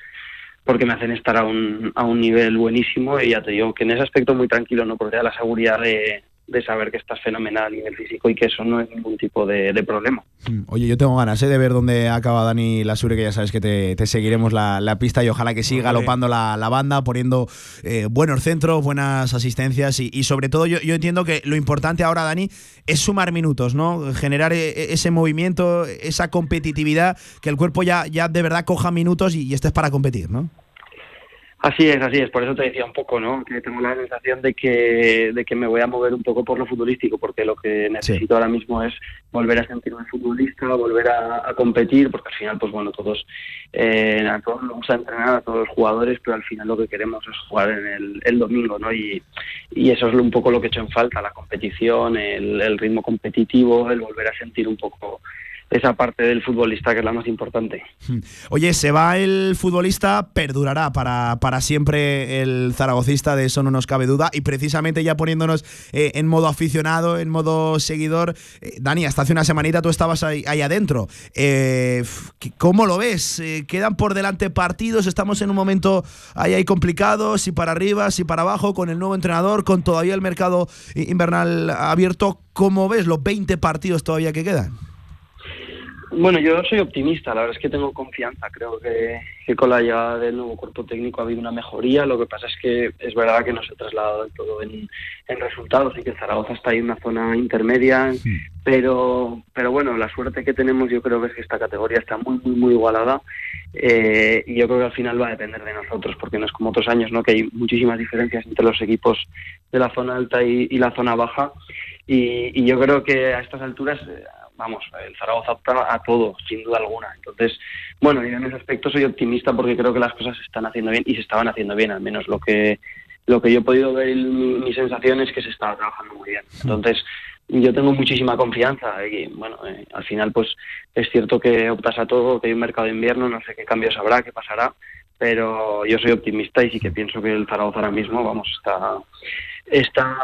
porque me hacen estar a un, a un nivel buenísimo y ya te digo que en ese aspecto muy tranquilo, ¿no? Porque da la seguridad de, de saber que estás fenomenal a nivel físico y que eso no es ningún tipo de, problema. Mm, oye, yo tengo ganas ¿eh? de ver dónde acaba Dani Lasure, que ya sabes que te, seguiremos la, pista y ojalá que siga galopando la, banda, poniendo eh, buenos centros, buenas asistencias y, sobre todo yo, entiendo que lo importante ahora, Dani, es sumar minutos, ¿no? Generar eh, ese movimiento, esa competitividad, que el cuerpo ya, ya de verdad coja minutos y, y estés para competir, ¿no? Así es, así es. Por eso te decía un poco, ¿no? Que tengo la sensación de que, de que me voy a mover un poco por lo futbolístico, porque lo que necesito ahora mismo es volver a sentirme futbolista, volver a, competir, porque al final, pues bueno, todos, eh, a todos nos gusta entrenar, a todos los jugadores, pero al final lo que queremos es jugar en el, el domingo, ¿no? Y, y, eso es un poco lo que he hecho en falta, la competición, el, el ritmo competitivo, el volver a sentir un poco esa parte del futbolista que es la más importante. Oye, se va el futbolista, perdurará para, para siempre el zaragocista, de eso no nos cabe duda. Y precisamente ya poniéndonos eh, en modo aficionado, en modo seguidor, eh, Dani, hasta hace una semanita tú estabas ahí, adentro. Eh, ¿Cómo lo ves? ¿Quedan por delante partidos? ¿Estamos en un momento ahí, ahí complicado? Si para arriba, si para abajo, con el nuevo entrenador, con todavía el mercado invernal abierto. ¿Cómo ves los 20 partidos todavía que quedan? Bueno, yo soy optimista, la verdad es que tengo confianza. Creo que, con la llegada del nuevo cuerpo técnico ha habido una mejoría. Lo que pasa es que es verdad que no se ha trasladado del todo en, resultados y que Zaragoza está ahí en una zona intermedia. Pero, pero bueno, la suerte que tenemos yo creo que es que esta categoría está muy, muy, muy igualada. Eh, y yo creo que al final va a depender de nosotros, porque no es como otros años, ¿no? que hay muchísimas diferencias entre los equipos de la zona alta y, la zona baja. Y, y, yo creo que a estas alturas vamos, el Zaragoza opta a todo, sin duda alguna. Entonces, bueno, y en ese aspecto soy optimista porque creo que las cosas se están haciendo bien y se estaban haciendo bien, al menos lo que lo que yo he podido ver, mi, mi sensación es que se estaba trabajando muy bien. Entonces, yo tengo muchísima confianza y bueno, eh, al final pues es cierto que optas a todo, que hay un mercado de invierno, no sé qué cambios habrá, qué pasará, pero yo soy optimista y sí que pienso que el Zaragoza ahora mismo, vamos, está está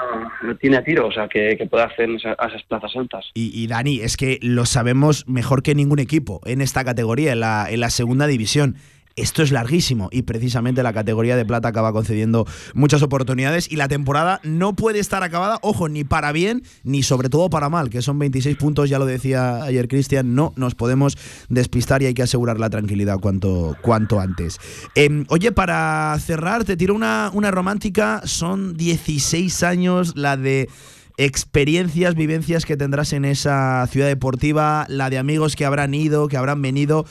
tiene a tiro, o sea, que, puede hacer a esas plazas altas. Y, Dani, es que lo sabemos mejor que ningún equipo en esta categoría, en la, en la segunda división esto es larguísimo y precisamente la categoría de plata acaba concediendo muchas oportunidades y la temporada no puede estar acabada, ojo, ni para bien ni sobre todo para mal, que son 26 puntos, ya lo decía ayer Cristian, no nos podemos despistar y hay que asegurar la tranquilidad cuanto, cuanto antes. Em, oye, para cerrar, te tiro una, una romántica, son 16 años la de experiencias, vivencias que tendrás en esa ciudad deportiva, la de amigos que habrán ido, que habrán venido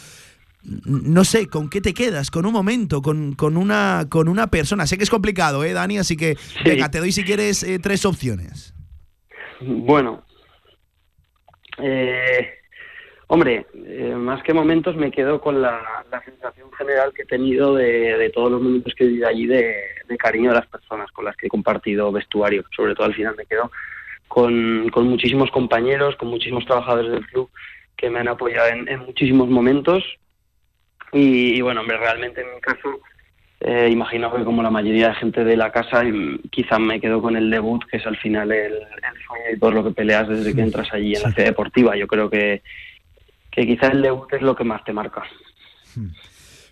no sé, ¿con qué te quedas? ¿Con un momento? ¿Con, con, una, con una persona? Sé que es complicado, ¿eh, Dani? Así que, venga, te doy si quieres eh, tres opciones. Bueno, eh, hombre, eh, más que momentos me quedo con la, sensación general que he tenido de, todos los momentos que he vivido allí de, cariño de las personas con las que he compartido vestuario. Sobre todo al final me quedo con, con muchísimos compañeros, con muchísimos trabajadores del club que me han apoyado en, en muchísimos momentos y, bueno, hombre, realmente en mi caso, eh, imagino que como la mayoría de gente de la casa, quizás me quedo con el debut, que es al final el, sueño y todo lo que peleas desde que entras allí en la ciudad deportiva. Yo creo que, que quizás el debut es lo que más te marca.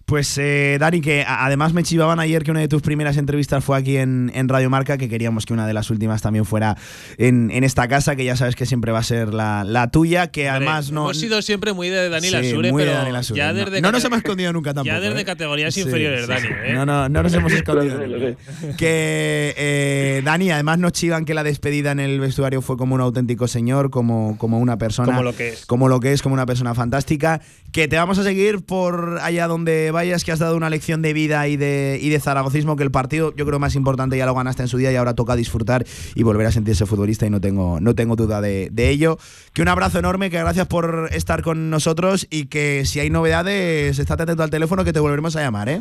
Pues eh, Dani, que además me chivaban ayer que una de tus primeras entrevistas fue aquí en, Radio Marca, que queríamos que una de las últimas también fuera en, esta casa, que ya sabes que siempre va a ser la, tuya, que además no... Hemos sido siempre muy de Dani Lasure, pero ya desde no, nos hemos escondido nunca tampoco. Ya desde ¿eh? categorías inferiores, Dani. ¿eh? No, no, no nos hemos escondido. que eh, Dani, además nos chivan que la despedida en el vestuario fue como un auténtico señor, como, como una persona... Como lo que es. Como lo que es, como una persona fantástica, que te vamos a seguir por allá donde vayas, que has dado una lección de vida y de, y de zaragocismo, que el partido yo creo más importante ya lo ganaste en su día y ahora toca disfrutar y volver a sentirse futbolista y no tengo, no tengo duda de, ello. Que un abrazo enorme, que gracias por estar con nosotros y que si hay novedades, estate atento al teléfono que te volveremos a llamar, ¿eh?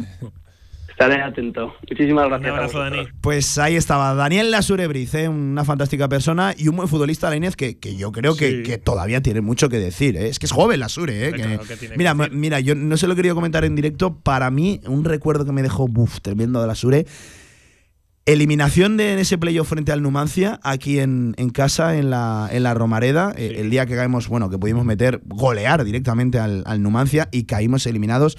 Estaré atento. Muchísimas gracias. Un abrazo, Dani. Pues ahí estaba Daniel Lasurebriz, ¿eh? una fantástica persona y un buen futbolista la Inés que, que yo creo que, todavía tiene mucho que decir. ¿eh? Es que es joven Lasure. ¿eh? mira, mira, yo no se lo he querido comentar en directo. Para mí, un recuerdo que me dejó buf, tremendo de Lasure. Eliminación de en ese playoff frente al Numancia, aquí en, casa, en la, en la Romareda. Eh, el día que caemos, bueno, que pudimos meter, golear directamente al, al Numancia y caímos eliminados.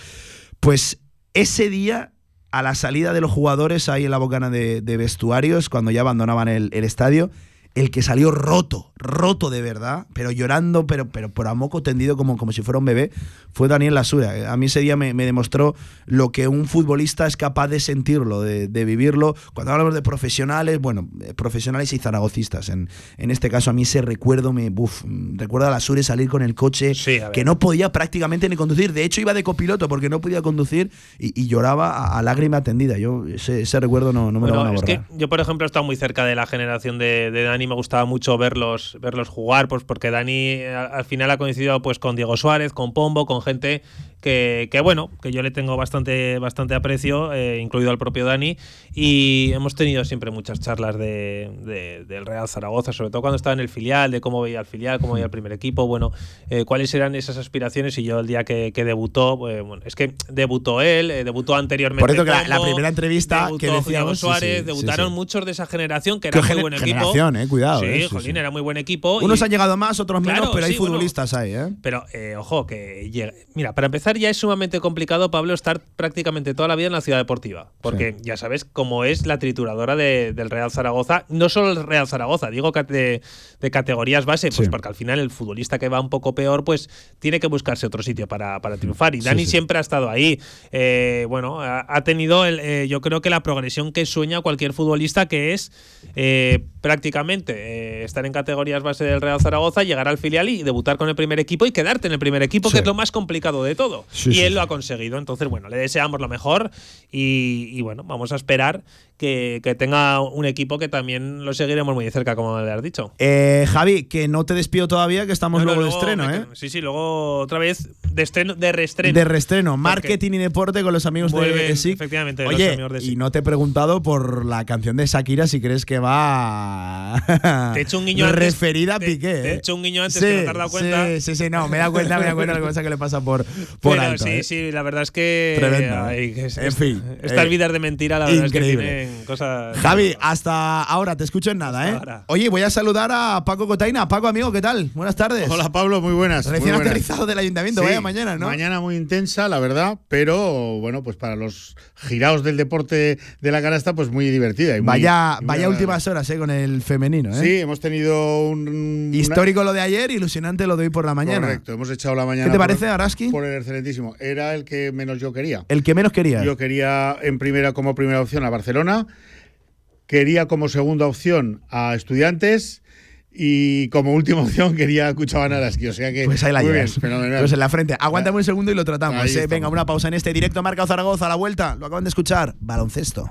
Pues ese día a la salida de los jugadores ahí en la bocana de, vestuarios, cuando ya abandonaban el, estadio, el que salió roto, roto de verdad, pero llorando, pero, pero por a moco tendido como, como si fuera un bebé, fue Daniel Lasura. A mí ese día me, demostró lo que un futbolista es capaz de sentirlo, de, vivirlo. Cuando hablamos de profesionales, bueno, eh, profesionales y zaragocistas. En, en este caso, a mí ese recuerdo me. Uf, recuerda a Lasura salir con el coche que no podía prácticamente ni conducir. De hecho, iba de copiloto porque no podía conducir y, lloraba a, lágrima tendida. Yo ese, recuerdo no, no me lo van a borrar. Es que yo, por ejemplo, he estado muy cerca de la generación de, de Dani me gustaba mucho verlos, verlos jugar, pues porque Dani al, final ha coincidido pues con Diego Suárez, con Pombo, con gente que, bueno, que yo le tengo bastante, bastante aprecio, eh, incluido al propio Dani, y hemos tenido siempre muchas charlas de, del Real Zaragoza, sobre todo cuando estaba en el filial, de cómo veía el filial, cómo veía el primer equipo, bueno, eh, cuáles eran esas aspiraciones, y yo el día que, debutó, pues, bueno, es que debutó él, eh, debutó anteriormente. Por eso que la, primera entrevista que decíamos, Suárez, debutaron muchos de esa generación, que era muy buen equipo. Eh, cuidado. Sí, Jolín, era muy buen equipo. Unos han llegado más, otros menos, pero hay futbolistas ahí, ¿eh? Pero, ojo, que llega. Mira, para empezar, ya es sumamente complicado, Pablo, estar prácticamente toda la vida en la ciudad deportiva. Porque ya sabes cómo es la trituradora del Real Zaragoza. No solo el Real Zaragoza, digo de, de categorías base, pues porque al final el futbolista que va un poco peor, pues tiene que buscarse otro sitio para, triunfar. Y Dani siempre ha estado ahí. Eh, bueno, ha, tenido, el, eh, yo creo que la progresión que sueña cualquier futbolista, que es eh, prácticamente estar en categorías base del Real Zaragoza, llegar al filial y debutar con el primer equipo y quedarte en el primer equipo, que es lo más complicado de todo. Y él lo ha conseguido. Entonces, bueno, le deseamos lo mejor y, bueno, vamos a esperar que, tenga un equipo que también lo seguiremos muy de cerca, como le has dicho. Eh, Javi, que no te despido todavía, que estamos luego, de estreno, ¿eh? Sí, sí, luego otra vez de, estreno, de reestreno. De reestreno, marketing y deporte con los amigos de SIC. Efectivamente, Oye, y no te he preguntado por la canción de Shakira si crees que va. Te he hecho un guiño referida a Piqué. Te, he ¿eh? hecho un guiño antes que no te has dado cuenta. Sí, sí, sí, no, me da cuenta, me da cuenta de la cosa que le pasa por, por alto, Sí, ¿eh? sí, la verdad es que. Tremendo. en fin. Estas vidas de mentira, la verdad increíble. es que tienen cosas. Javi, hasta ahora, te escucho en nada, ¿eh? Oye, voy a saludar a Paco Cotaina. Paco, amigo, ¿qué tal? Buenas tardes. Hola, Pablo, muy buenas. Recién aterrizado del ayuntamiento, vaya mañana, ¿no? Mañana muy intensa, la verdad, pero bueno, pues para los girados del deporte de la canasta, pues muy divertida. Y vaya vaya últimas horas, ¿eh? Con el femenino, ¿eh? Sí, hemos tenido un. Histórico lo de ayer, ilusionante lo de hoy por la mañana. Correcto, hemos echado la mañana. ¿Qué te parece, Araski? Por el excelentísimo. Era el que menos yo quería. El que menos quería. Yo quería en primera como primera opción a Barcelona, quería como segunda opción a Estudiantes y como última opción quería Cuchaban Araski. O sea que. Pues ahí la llevas. Pues en la frente. Aguántame un segundo y lo tratamos. Eh. Venga, una pausa en este directo Marca Zaragoza a la vuelta. Lo acaban de escuchar. Baloncesto.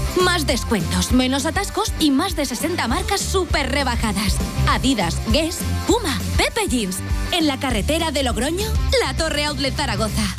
Más descuentos, menos atascos y más de 60 marcas súper rebajadas. Adidas, Guess, Puma, Pepe Jeans. En la carretera de Logroño, la Torre Outlet Zaragoza.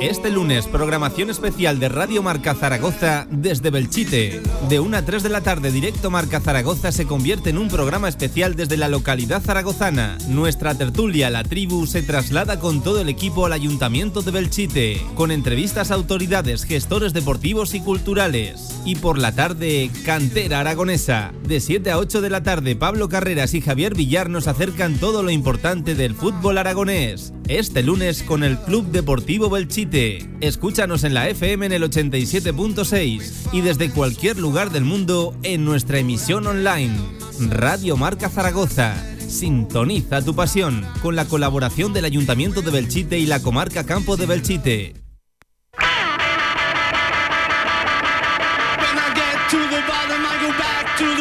Este lunes, programación especial de Radio Marca Zaragoza desde Belchite. De 1 a 3 de la tarde, directo Marca Zaragoza se convierte en un programa especial desde la localidad zaragozana. Nuestra tertulia, la tribu, se traslada con todo el equipo al Ayuntamiento de Belchite, con entrevistas a autoridades, gestores deportivos y culturales. Y por la tarde, Cantera Aragonesa. De 7 a 8 de la tarde, Pablo Carreras y Javier Villar nos acercan todo lo importante del fútbol aragonés. Este lunes con el Club Deportivo Belchite. Escúchanos en la FM en el 87.6 y desde cualquier lugar del mundo en nuestra emisión online. Radio Marca Zaragoza. Sintoniza tu pasión con la colaboración del Ayuntamiento de Belchite y la comarca Campo de Belchite.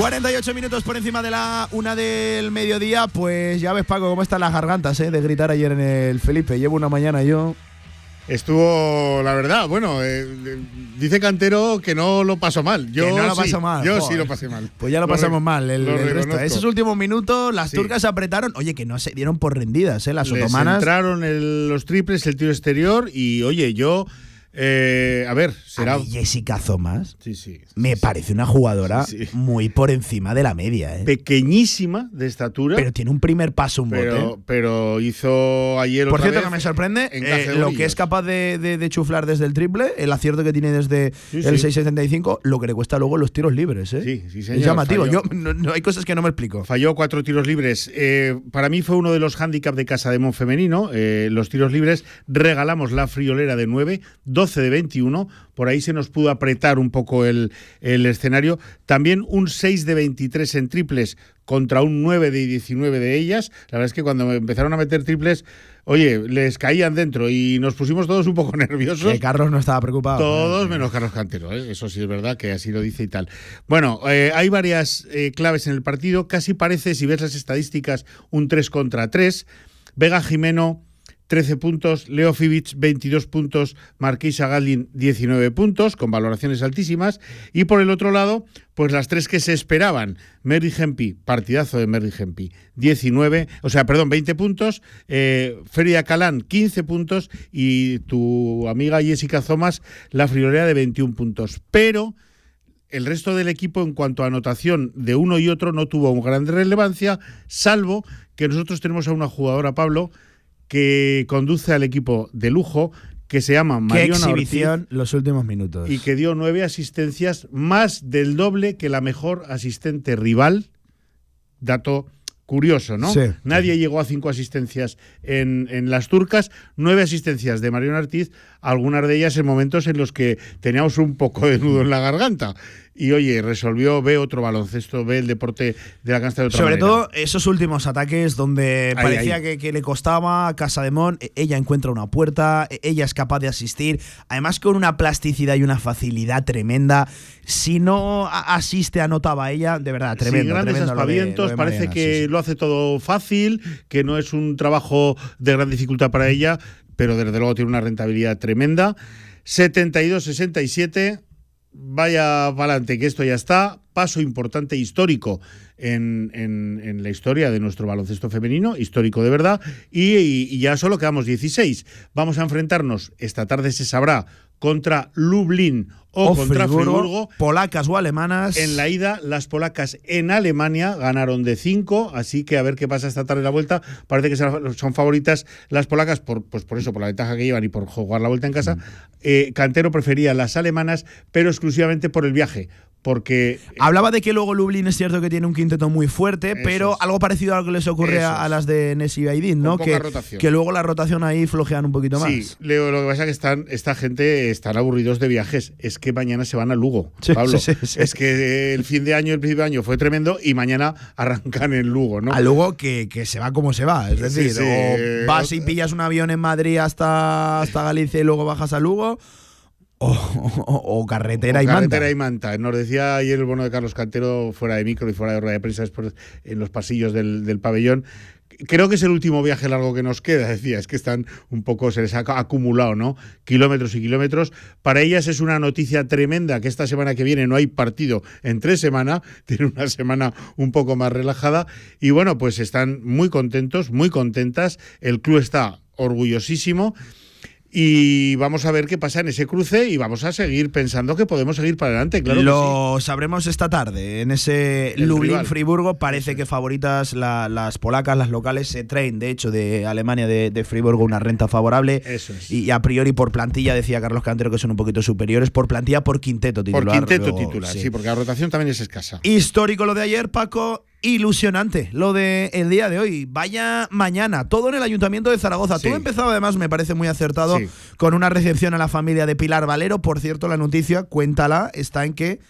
48 minutos por encima de la una del mediodía, pues ya ves Paco cómo están las gargantas, ¿eh? De gritar ayer en el Felipe. Llevo una mañana yo Estuvo, la verdad, bueno, eh, dice Cantero que no lo pasó mal. Yo Que no lo sí, pasó mal, Yo joder. sí lo pasé mal. Pues ya lo, Lo pasamos mal. El, resto. Esos últimos minutos, las Sí. turcas apretaron. Oye, que no se dieron por rendidas, ¿eh? Las Les otomanas. entraron el- los triples, el tiro exterior y, oye, yo, eh, a ver, será... A mí Jessica Thomas Sí, sí. me parece una jugadora muy por encima de la media, ¿eh? Pequeñísima de estatura. Pero tiene un primer paso, un bote. pero, pero hizo ayer Por otra cierto, vez que me sorprende en eh, lo que es capaz de, de- de chuflar desde el triple, el acierto que tiene desde el sí. 6.75, lo que le cuesta luego los tiros libres. ¿eh? Sí, sí, es señor, llamativo. falló. Yo, no, no hay cosas que no me explico. Falló cuatro tiros libres. Para mí fue uno de los hándicaps de Casa de Mon femenino. los tiros libres regalamos la friolera de 9, 12 de 21. Por ahí se nos pudo apretar un poco el, el escenario. También un 6 de 23 en triples contra un 9 de 19 de ellas. La verdad es que cuando empezaron a meter triples, oye, les caían dentro y nos pusimos todos un poco nerviosos. Que Carlos no estaba preocupado. Todos menos Carlos Cantero, ¿eh? eso sí es verdad que así lo dice y tal. Bueno, eh, hay varias eh, claves en el partido. Casi parece, si ves las estadísticas, un 3 contra 3. Vega Jimeno, 13 puntos. Leo Fibic, 22 puntos. Marquisa Gallin, 19 puntos, con valoraciones altísimas. Y por el otro lado, pues las tres que se esperaban. Mary Hempi, partidazo de Mary Hempi, 19, o sea, perdón, 20 puntos. Eh, Feria Calán, 15 puntos. Y tu amiga Jessica Thomas, la friolera de 21 puntos. Pero el resto del equipo en cuanto a anotación de uno y otro no tuvo una gran relevancia, salvo que nosotros tenemos a una jugadora, Pablo, que conduce al equipo de lujo, que se llama Qué Mariona exhibición los últimos minutos. Y que dio nueve asistencias, más del doble que la mejor asistente rival. Dato curioso, ¿no? Sí. Nadie llegó a cinco asistencias en, en las turcas, nueve asistencias de Mariona Ortiz, algunas de ellas en momentos en los que teníamos un poco de nudo en la garganta. Y oye, resolvió, ve otro baloncesto, ve el deporte de la canasta de otra Sobre manera. todo esos últimos ataques donde Ahí, parecía ahí. Que, que le costaba a Casa de Mon, e- ella encuentra una puerta, e- ella es capaz de asistir, además con una plasticidad y una facilidad tremenda. Si no asiste, anotaba ella, de verdad, tremendo. Sin grandes tremendo lo de- aspavientos, lo de parece que sí, sí. lo hace todo fácil, que no es un trabajo de gran dificultad para ella, pero desde luego tiene una rentabilidad tremenda. 72-67, vaya para adelante, que esto ya está. Paso importante histórico en, en- la historia de nuestro baloncesto femenino, histórico de verdad, y ya solo quedamos 16. Vamos a enfrentarnos, esta tarde se sabrá, contra Lublin o, O contra Friburgo, Friburgo. polacas o alemanas. En la ida, las polacas en Alemania ganaron de 5, así que a ver qué pasa esta tarde la vuelta. Parece que son favoritas las polacas, por, pues por eso, por la ventaja que llevan y por jugar la vuelta en casa. Eh, Cantero prefería las alemanas, pero exclusivamente por el viaje, porque Hablaba de que luego Lublin es cierto que tiene un quinteto muy fuerte, pero es. algo parecido a lo que les ocurre Eso a, las de Nessie y Aidin, ¿no? Que, luego la rotación ahí flojean un poquito más. Sí, Leo, lo que pasa es que están, esta gente están aburridos de viajes. Es que mañana se van a Lugo, Sí, Pablo. sí, sí. Es que el fin de año, el principio de año fue tremendo y mañana arrancan en Lugo, ¿no? A luego que, que se va como se va. Es decir, o vas y pillas un avión en Madrid hasta, hasta Galicia y luego bajas a Lugo, o, o- o carretera O y manta. carretera y manta. Nos decía ayer el bono de Carlos Cantero, fuera de micro y fuera de rueda de prensa, después en los pasillos del, del pabellón. Creo que es el último viaje largo que nos queda, decía, es que están un poco, se les ha acumulado, ¿no? Kilómetros y kilómetros. Para ellas es una noticia tremenda que esta semana que viene no hay partido en tres semanas, tienen una semana un poco más relajada. Y bueno, pues están muy contentos, muy contentas. El club está orgullosísimo. Y vamos a ver qué pasa en ese cruce y vamos a seguir pensando que podemos seguir para adelante, claro. que sí. Lo sabremos esta tarde. En ese El rival. Lublin-Friburgo parece que favoritas la- las polacas, las locales. Se traen, de hecho, de Alemania, de, de Friburgo, una renta favorable. Eso es. Y a priori por plantilla, decía Carlos Cantero, que son un poquito superiores. Por plantilla, por quinteto titular. Por quinteto luego, titular, sí. porque la rotación también es escasa. Histórico lo de ayer, Paco. Ilusionante lo de el día de hoy. Vaya mañana, todo en el Ayuntamiento de Zaragoza. Sí. Todo empezado, además, me parece muy acertado, Sí. con una recepción a la familia de Pilar Valero. Por cierto, la noticia, cuéntala, está en que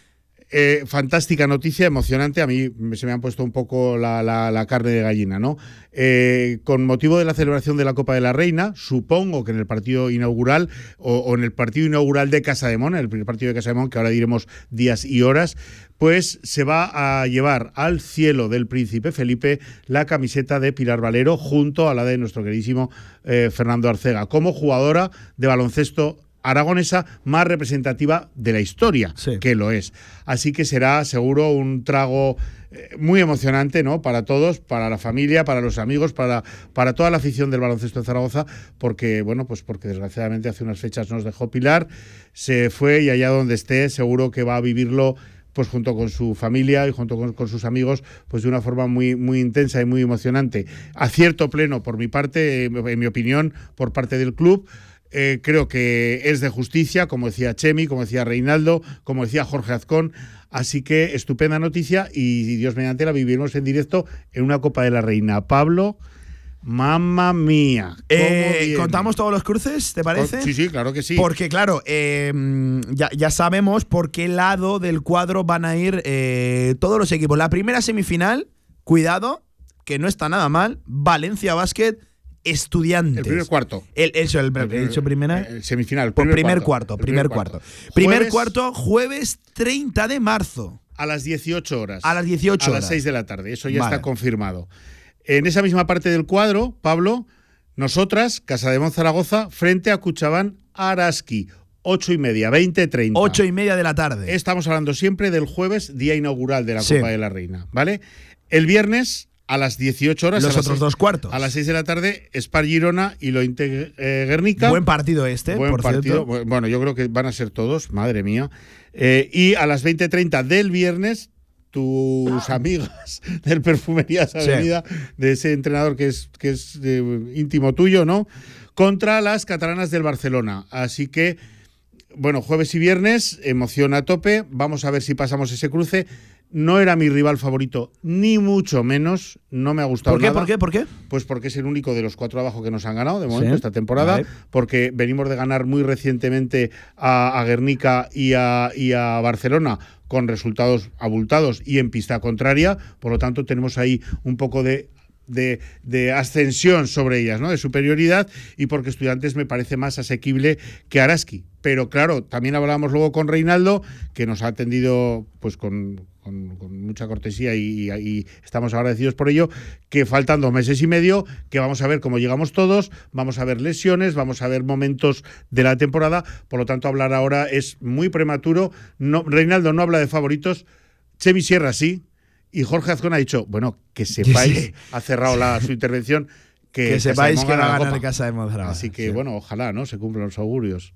eh, fantástica noticia, emocionante. A mí se me han puesto un poco la, carne de gallina, ¿no? Eh, con motivo de la celebración de la Copa de la Reina, supongo que en el partido inaugural o, o en el partido inaugural de Casa de Mon, el primer partido de Casa de Mon, que ahora diremos días y horas, pues se va a llevar al cielo del príncipe Felipe la camiseta de Pilar Valero junto a la de nuestro queridísimo eh, Fernando Arcega, como jugadora de baloncesto aragonesa más representativa de la historia, que lo es. Así que será seguro un trago eh, muy emocionante, ¿no? Para todos, para la familia, para los amigos, para, para toda la afición del baloncesto en Zaragoza, porque, bueno, pues porque desgraciadamente hace unas fechas nos dejó Pilar, se fue y allá donde esté, seguro que va a vivirlo pues junto con su familia y junto con, con sus amigos, pues de una forma muy, muy intensa y muy emocionante. Acierto pleno por mi parte, eh, en mi opinión, por parte del club. Eh, creo que es de justicia, como decía Chemi, como decía Reinaldo, como decía Jorge Azcón. Así que estupenda noticia y Dios mediante la viviremos en directo en una Copa de la Reina. Pablo, mamma mía. ¿cómo Eh? ¿Contamos todos los cruces, te parece? Sí, sí, claro que sí. Porque, claro, eh, ya, ya sabemos por qué lado del cuadro van a ir eh, todos los equipos. La primera semifinal, cuidado, que no está nada mal, Valencia Basket, Estudiantes. El primer cuarto. El, eso, el, El- dicho primera. el semifinal, Por primer primer, cuarto, cuarto, el primer cuarto. cuarto. Primer cuarto, jueves 30 de marzo. A las 18 horas. A las 18 A las horas. 6 de la tarde. Eso ya Vale. está confirmado. En esa misma parte del cuadro, Pablo, nosotras, Casa de Mon Zaragoza, frente a Cuchabán Araski. 8 y media, 20, 30. 8 y media de la tarde. Estamos hablando siempre del jueves, día inaugural de la Sí. Copa de la Reina, ¿vale? El viernes a las 18 horas. Los a las otros seis- dos cuartos. A las 6 de la tarde, Spar Girona y lo eh, Guernica. Buen partido este, Buen por partido. cierto. Bu- Bueno, yo creo que van a ser todos, madre mía. Eh, y a las 20.30 del viernes, tus amigas del Perfumerías Sí. Avenida, de ese entrenador que es, que es eh, íntimo tuyo, ¿no? Contra las catalanas del Barcelona. Así que, bueno, jueves y viernes, emoción a tope. Vamos a ver si pasamos ese cruce. No era mi rival favorito, ni mucho menos. No me ha gustado ¿Por qué? nada. ¿Por qué? ¿Por qué? Pues porque es el único de los cuatro abajo que nos han ganado de momento Sí. esta temporada, Vale. porque venimos de ganar muy recientemente a, a Guernica y a, y a Barcelona con resultados abultados y en pista contraria, por lo tanto tenemos ahí un poco de de, ascensión sobre ellas, ¿no? De superioridad y porque Estudiantes me parece más asequible que Araski. Pero claro, también hablábamos luego con Reinaldo, que nos ha atendido pues con, mucha cortesía y, y estamos agradecidos por ello, que faltan dos meses y medio, que vamos a ver cómo llegamos todos, vamos a ver lesiones, vamos a ver momentos de la temporada, por lo tanto hablar ahora es muy prematuro. No, Reinaldo no habla de favoritos, Chemi Sierra sí, y Jorge Azcón ha dicho, bueno, que sepáis, ha cerrado la, su intervención, que, sepáis que va a ganar. Casa de Monzaragoza. Así que, Sí. bueno, ojalá, ¿no? Se cumplan los augurios.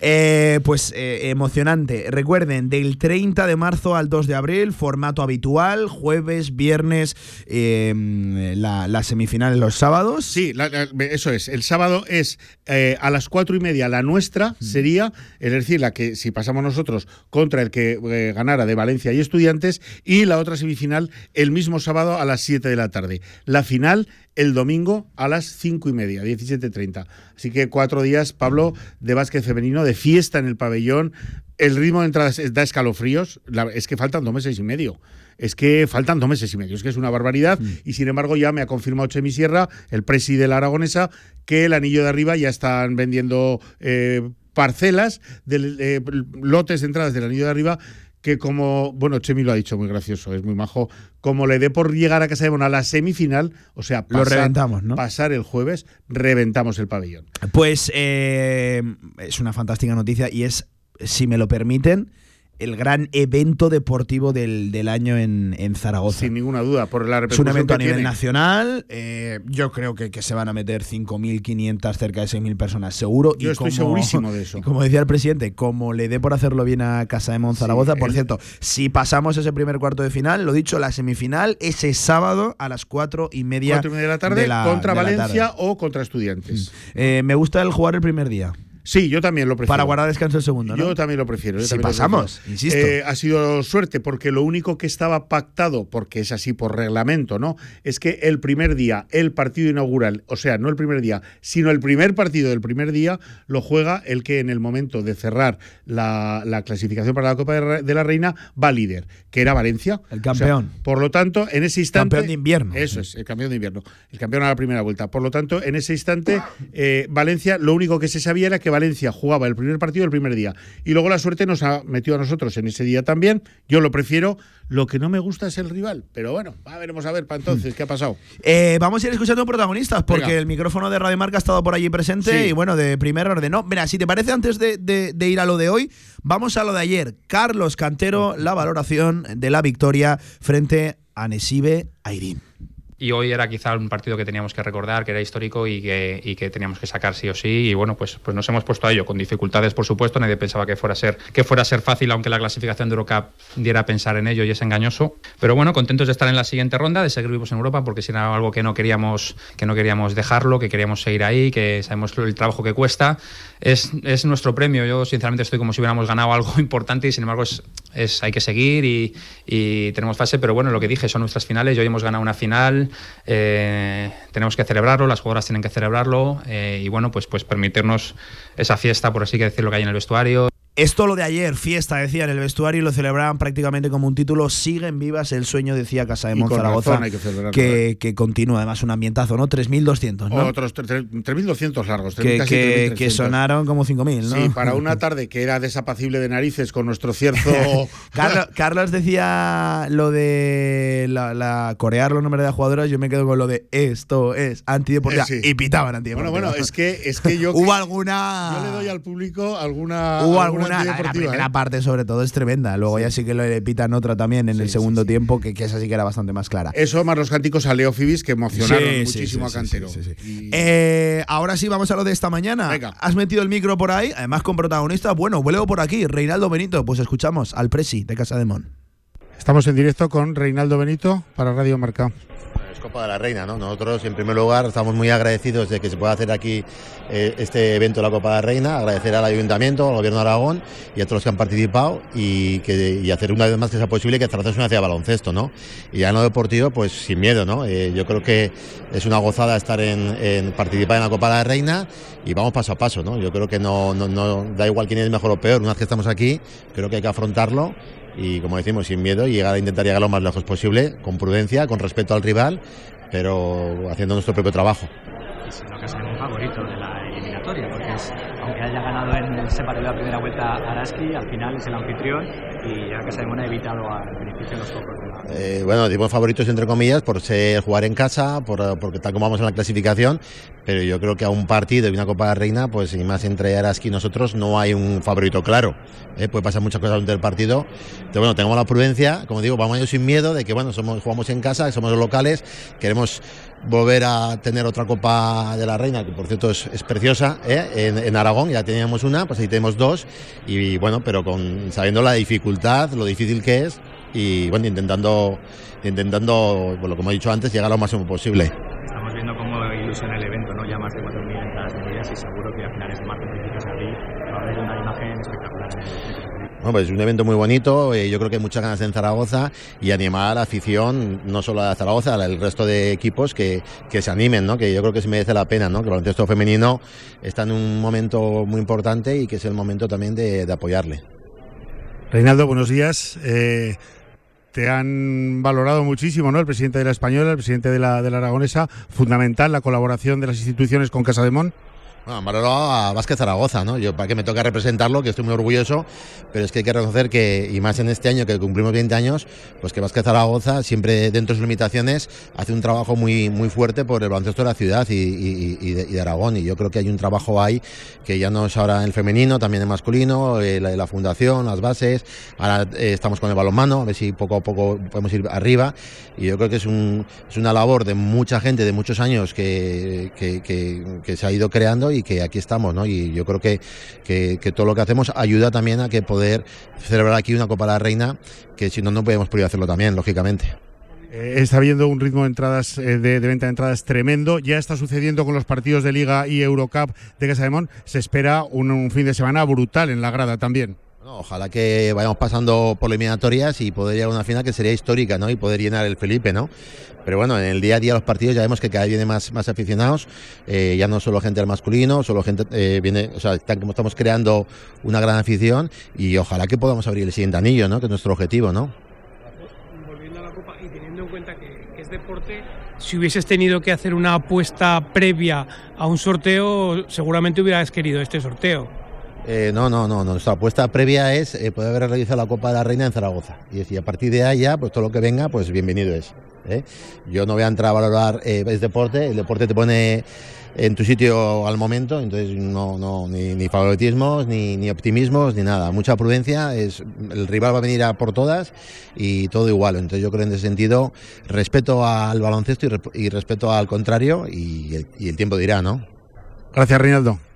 Eh, pues eh, emocionante. Recuerden, del 30 de marzo al 2 de abril, formato habitual, jueves, viernes, eh, la, la semifinal los sábados. Sí, la- la- eso es. El sábado es eh, a las cuatro y media la nuestra sería, es decir, la que si pasamos nosotros contra el que ganara de Valencia y Estudiantes, y la otra semifinal el mismo sábado a las 7 de la tarde. La final el domingo a las cinco y media, 17.30. Así que cuatro días, Pablo, de básquet femenino, de fiesta en el pabellón. El ritmo de entradas da escalofríos. La- es que faltan dos meses y medio. Es que faltan dos meses y medio. Es que es una barbaridad. Y sin embargo, ya me ha confirmado Chemi Sierra, el presi de la Aragonesa, que el anillo de arriba ya están vendiendo eh, parcelas, de, eh, lotes de entradas del anillo de arriba que como, bueno, Chemi lo ha dicho muy gracioso, es muy majo, como le dé por llegar a Casa de Mon a la semifinal, o sea, Lo reventamos, ¿no? pasar el jueves, reventamos el pabellón. Pues eh, es una fantástica noticia y es, si me lo permiten, el gran evento deportivo del, del año en, en Zaragoza. Sin ninguna duda, por la Es un repercusión evento a nivel tiene. nacional. eh, yo creo que, que se van a meter 5.500, cerca de 6.000 personas, seguro. Yo y estoy como- segurísimo de eso. y como decía el presidente, como le dé por hacerlo bien a Casa de Monzaragoza, Sí, por el- cierto, si pasamos ese primer cuarto de final, lo dicho, la semifinal ese sábado a las 4 y media, Cuatro y media de la tarde de la- contra de la Valencia tarde. o contra Estudiantes. Eh, me gusta el jugar el primer día. Sí, yo también lo prefiero. Para guardar descanso el segundo, ¿no? Yo también lo prefiero. yo Si pasamos, prefiero. insisto. Eh, ha sido suerte porque lo único que estaba pactado, porque es así por reglamento, ¿no? Es que el primer día, el partido inaugural, o sea, no el primer día, sino el primer partido del primer día, lo juega el que en el momento de cerrar la, la clasificación para la Copa de la Reina va líder, que era Valencia. El campeón. O sea, por lo tanto, en ese instante. Campeón de invierno. Eso es, el campeón de invierno. El campeón a la primera vuelta. Por lo tanto, en ese instante, eh, Valencia, lo único que se sabía era que Valencia jugaba el primer partido el primer día. Y luego la suerte nos ha metido a nosotros en ese día también. Yo lo prefiero. Lo que no me gusta es el rival. Pero bueno, a veremos a ver para entonces qué ha pasado. Eh, vamos a ir escuchando protagonistas, porque Venga. el micrófono de Radio Marca ha estado por allí presente Sí. y bueno, de primer orden. No, mira, si te parece, antes de, de- de ir a lo de hoy, vamos a lo de ayer. Carlos Cantero, la valoración de la victoria frente a Nesibe Airín. Y hoy era quizá un partido que teníamos que recordar, que era histórico y que, teníamos que sacar sí o sí. Y bueno, pues, pues nos hemos puesto a ello, con dificultades, por supuesto. Nadie pensaba que fuera, a ser, que fuera a ser fácil, aunque la clasificación de Eurocup diera a pensar en ello y es engañoso. Pero bueno, contentos de estar en la siguiente ronda, de seguir vivos en Europa, porque si era algo que no queríamos, que no queríamos dejarlo, que queríamos seguir ahí, que sabemos el trabajo que cuesta. Es, es nuestro premio. Yo, sinceramente, estoy como si hubiéramos ganado algo importante y, sin embargo, es, es, hay que seguir y, y tenemos fase. Pero bueno, lo que dije, son nuestras finales. Hoy hemos ganado una final. eh, tenemos que celebrarlo, las jugadoras tienen que celebrarlo. eh, y bueno, pues, pues permitirnos esa fiesta, por así que decirlo, que hay en el vestuario. Esto lo de ayer, fiesta, decía en el vestuario y lo celebraban prácticamente como un título. Siguen vivas el sueño, decía Casa de Zaragoza, que que, que continúa además un ambientazo, ¿no? 3.200, ¿no? Otros tre- tre- 3.200 largos. que, casi que, 3.300. que sonaron como 5.000, ¿no? Sí, para una tarde que era desapacible de narices con nuestro cierzo. Carlos, Carlos decía lo de la, la- corear los nombres de las jugadoras, yo me quedo con lo de esto es antideportiva. Eh, sí. Y pitaban Bueno, antideportiva. bueno, es que, es que yo. Hubo alguna. Yo le doy al público alguna. Hubo alguna la, primera ¿eh? parte sobre todo es tremenda. Luego ya sí que le pitan otra también en el segundo tiempo, que, que esa sí que era bastante más clara. Eso más los cánticos a Leo Fibis que emocionaron muchísimo sí, a sí, Cantero. sí, sí, Y- Eh, ahora sí, vamos a lo de esta mañana. Venga. Has metido el micro por ahí, además con protagonistas. Bueno, vuelvo por aquí, Reinaldo Benito. Pues escuchamos al Presi de Casa de Mon. Estamos en directo con Reinaldo Benito para Radio Marca. Copa de la Reina, ¿no? Nosotros, en primer lugar, estamos muy agradecidos de que se pueda hacer aquí eh, este evento de la Copa de la Reina, agradecer al Ayuntamiento, al Gobierno de Aragón y a todos los que han participado y, que, hacer una vez más que sea posible que sea una de baloncesto, ¿no? Y ya en lo deportivo, pues sin miedo, ¿no? Eh, yo creo que es una gozada estar en, participar en la Copa de la Reina y vamos paso a paso, ¿no? Yo creo que no, no, no da igual quién es mejor o peor, una vez que estamos aquí, creo que hay que afrontarlo y como decimos, sin miedo y llegar a intentar llegar lo más lejos posible, con prudencia, con respeto al rival, pero haciendo nuestro propio trabajo. es lo que un favorito de la eliminatoria, porque es, aunque haya ganado en ese partido la primera vuelta Araski, al final es el anfitrión y ya que se ha evitado al beneficio de los la. Eh, bueno, decimos favoritos entre comillas por ser jugar en casa, por, porque tal como vamos en la clasificación, pero yo creo que a un partido y una Copa de Reina, pues y más entre Araski y nosotros, no hay un favorito claro. ¿eh? Puede pasar muchas cosas durante el partido. Pero bueno, tengamos la prudencia, como digo, vamos a ir sin miedo de que bueno, somos, jugamos en casa, somos locales, queremos volver a tener otra Copa de la Reina, que por cierto es, preciosa, ¿eh? en, en Aragón ya teníamos una, pues ahí tenemos dos, y bueno, pero con sabiendo la dificultad, lo difícil que es, y bueno, intentando, intentando, bueno, como he dicho antes, llegar lo máximo posible. Estamos viendo cómo ilusiona el evento, ¿no? Ya más de 4.000 entradas vendidas y seguro que a finales de marzo, principios de abril, va a haber una imagen espectacular en el centro. Bueno, pues es un evento muy bonito, eh, yo creo que hay muchas ganas en Zaragoza y animar a la afición, no solo a Zaragoza, al resto de equipos que, que se animen, ¿no? que yo creo que se merece la pena, ¿no? que el baloncesto femenino está en un momento muy importante y que es el momento también de, de apoyarle. Reinaldo, buenos días. Eh, te han valorado muchísimo, ¿no? El presidente de la Española, el presidente de la, de la Aragonesa. Fundamental la colaboración de las instituciones con Casa de Mon. Bueno, valorado a Vázquez Zaragoza, ¿no? Yo para que me toca representarlo, que estoy muy orgulloso, pero es que hay que reconocer que, y más en este año que cumplimos 20 años, pues que Vázquez Zaragoza, siempre dentro de sus limitaciones, hace un trabajo muy, muy fuerte por el baloncesto de la ciudad y, de, Aragón. Y yo creo que hay un trabajo ahí que ya no es ahora en el femenino, también en masculino, eh, la, la fundación, las bases. Ahora eh, estamos con el balonmano, a ver si poco a poco podemos ir arriba. Y yo creo que es, un, es una labor de mucha gente, de muchos años que- que se ha ido creando y que aquí estamos. Y yo creo que, que, todo lo que hacemos ayuda también a que poder celebrar aquí una Copa de la Reina, que si no, no podemos poder hacerlo también, lógicamente. Eh, está habiendo un ritmo de entradas eh, de, de venta de entradas tremendo. Ya está sucediendo con los partidos de Liga y Eurocup de Casa de Mon. Se espera un fin de semana brutal en la grada también. No, ojalá que vayamos pasando por eliminatorias y poder llegar a una final que sería histórica, ¿no? Y poder llenar el Felipe, ¿no? Pero bueno, en el día a día los partidos ya vemos que cada vez viene más, más aficionados, eh, ya no solo gente del masculino, solo gente eh, viene, o sea, están- como estamos creando una gran afición y ojalá que podamos abrir el siguiente anillo, ¿no? Que es nuestro objetivo, ¿no? volviendo a la Copa y teniendo en cuenta que, que es deporte, si hubieses tenido que hacer una apuesta previa a un sorteo, seguramente hubieras querido este sorteo. Eh, no, no, no, nuestra apuesta previa es eh, poder haber realizado la Copa de la Reina en Zaragoza. Y decir, a partir de ahí ya, pues todo lo que venga, pues bienvenido es. ¿eh? Yo no voy a entrar a valorar, eh, es deporte, el deporte te pone en tu sitio al momento, entonces no, no, ni, favoritismos, ni, optimismos, ni nada. Mucha prudencia, es, el rival va a venir a por todas y todo igual. Entonces yo creo en ese sentido, respeto al baloncesto y, respeto al contrario y el, y el tiempo dirá, ¿no? Gracias, Reinaldo.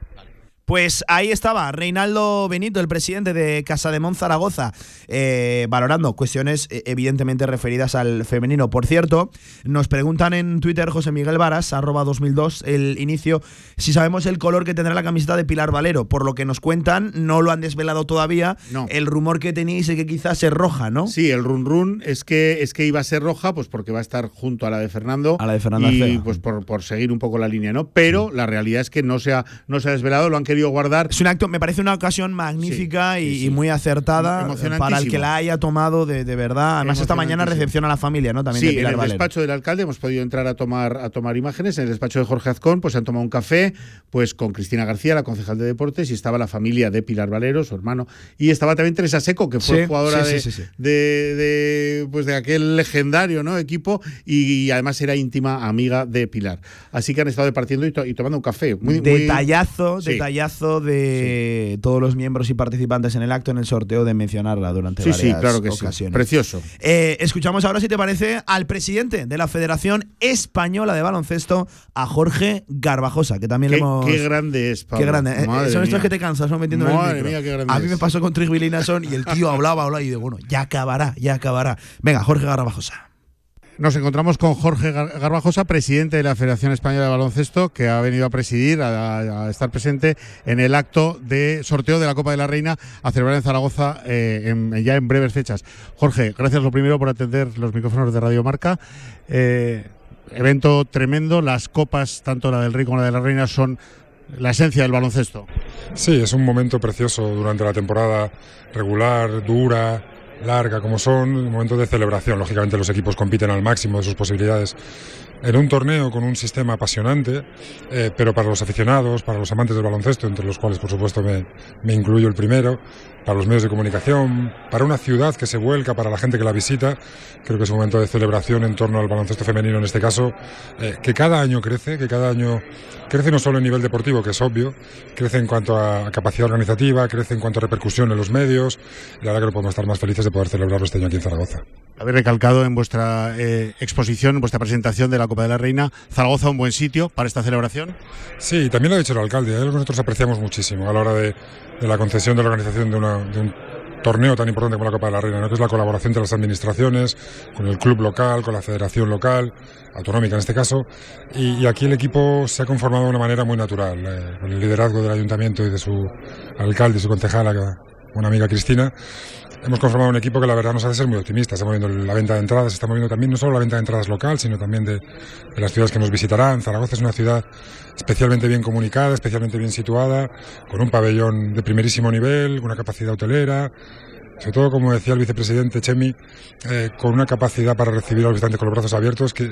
Pues ahí estaba Reinaldo Benito, el presidente de Casa de Zaragoza, eh, valorando cuestiones eh, evidentemente referidas al femenino. Por cierto, nos preguntan en Twitter José Miguel Varas, arroba 2002, el inicio, si sabemos el color que tendrá la camiseta de Pilar Valero. Por lo que nos cuentan, no lo han desvelado todavía. No. El rumor que tenéis es que quizás es roja, ¿no? Sí, el run run es que es que iba a ser roja, pues porque va a estar junto a la de Fernando. A la de Fernando Y pues por, por seguir un poco la línea, ¿no? Pero la realidad es que no se ha, no se ha desvelado, lo han querido guardar. Es un acto, me parece una ocasión magnífica y, sí, sí. y muy acertada Emocionantísimo. para el que la haya tomado de, de verdad. Además, esta mañana recepción a la familia, ¿no? También sí, de Pilar en el despacho del alcalde hemos podido entrar a tomar, a tomar imágenes. En el despacho de Jorge Azcón, pues se han tomado un café pues con Cristina García, la concejal de deportes, y estaba la familia de Pilar Valero, su hermano, y estaba también Teresa Seco, que fue jugadora de, de- de, pues de aquel legendario ¿no? equipo, y, además era íntima amiga de Pilar. Así que han estado departiendo y, to- y tomando un café. Muy, muy- detallazo, Sí. de todos los miembros y participantes en el acto en el sorteo de mencionarla durante Sí, sí, varias claro que sí. ocasiones. Precioso. Eh, escuchamos ahora, si te parece, al presidente de la Federación Española de Baloncesto, a Jorge Garbajosa, que también Qué, le hemos. qué grande es, Pablo. Qué grande. Eh, Madre Son estos que te cansas, ¿no? Metiendo en el Madre micro. mía, qué grande A mí es. me pasó con Trigby Linason y el tío hablaba, hablaba y digo, bueno, ya acabará, ya acabará. Venga, Jorge Garbajosa. Nos encontramos con Jorge Gar- Garbajosa, presidente de la Federación Española de Baloncesto, que ha venido a presidir, a, estar presente en el acto de sorteo de la Copa de la Reina a celebrar en Zaragoza eh, ya en breves fechas. Jorge, gracias lo primero por atender los micrófonos de Radio Marca. Eh, evento tremendo, las copas, tanto la del Rey como la de la Reina, son la esencia del baloncesto. Sí, es un momento precioso durante la temporada regular, dura, larga como son, un momento de celebración. Lógicamente los equipos compiten al máximo de sus posibilidades en un torneo con un sistema apasionante, eh, pero para los aficionados, para los amantes del baloncesto, entre los cuales por supuesto me, me incluyo el primero, para los medios de comunicación, para una ciudad que se vuelca, para la gente que la visita, creo que es un momento de celebración en torno al baloncesto femenino en este caso, eh, que cada año crece, que cada año crece no solo en nivel deportivo, que es obvio, crece en cuanto a capacidad organizativa, crece en cuanto a repercusión en los medios, y ahora que no podemos estar más felices de poder celebrarlo este año aquí en Zaragoza. Habéis recalcado en vuestra eh, exposición, en vuestra presentación de la Copa de la Reina, Zaragoza un buen sitio para esta celebración. Sí, también lo ha dicho el alcalde, algo que nosotros apreciamos muchísimo a la hora de, de la concesión de la organización de, una- de un torneo tan importante como la Copa de la Reina, ¿no? que es la colaboración entre las administraciones, con el club local, con la federación local, autonómica en este caso, y, aquí el equipo se ha conformado de una manera muy natural, eh, con el liderazgo del ayuntamiento y de su alcalde y su concejala, una amiga Cristina, hemos conformado un equipo que la verdad nos hace ser muy optimistas. Estamos viendo la venta de entradas, estamos viendo también no solo la venta de entradas local, sino también de, las ciudades que nos visitarán. Zaragoza es una ciudad especialmente bien comunicada, especialmente bien situada, con un pabellón de primerísimo nivel, una capacidad hotelera. Sobre todo, como decía el vicepresidente Chemi, eh, con una capacidad para recibir a los visitantes con los brazos abiertos, que eh,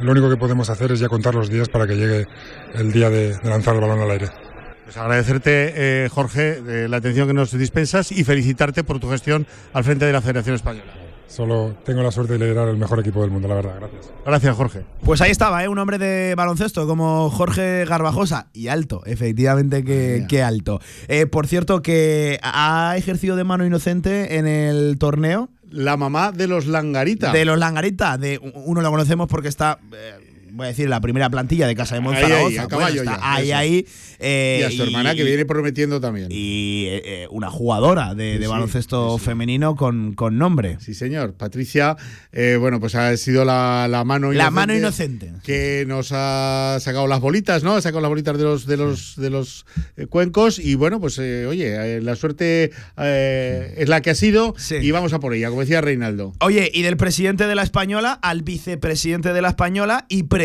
lo único que podemos hacer es ya contar los días para que llegue el día de lanzar el balón al aire. Pues agradecerte, eh, Jorge, eh, la atención que nos dispensas y felicitarte por tu gestión al frente de la Federación Española. Solo tengo la suerte de liderar el mejor equipo del mundo, la verdad. Gracias. Gracias, Jorge. Pues ahí estaba, ¿eh? un hombre de baloncesto como Jorge Garbajosa. Y alto, efectivamente que, que alto. Eh, por cierto, que ha ejercido de mano inocente en el torneo. La mamá de los Langarita. De los Langarita. De, uno lo conocemos porque está. eh, voy a decir, la primera plantilla de Casa de Ahí, ahí, Monzaragoza. a caballo Bueno, está ya, ahí, eso. ahí. eh, y a su hermana que viene prometiendo también. Y eh, una jugadora de, Sí, de sí, baloncesto femenino con, con nombre. Sí, señor. Patricia, eh, bueno, pues ha sido la, la mano La mano inocente. que nos ha sacado las bolitas, ¿no? Ha sacado las bolitas de los de los de los cuencos y bueno, pues oye, la suerte es la que ha sido y vamos a por ella, como decía Reinaldo. Oye, y del presidente de la Española al vicepresidente de la Española y presidente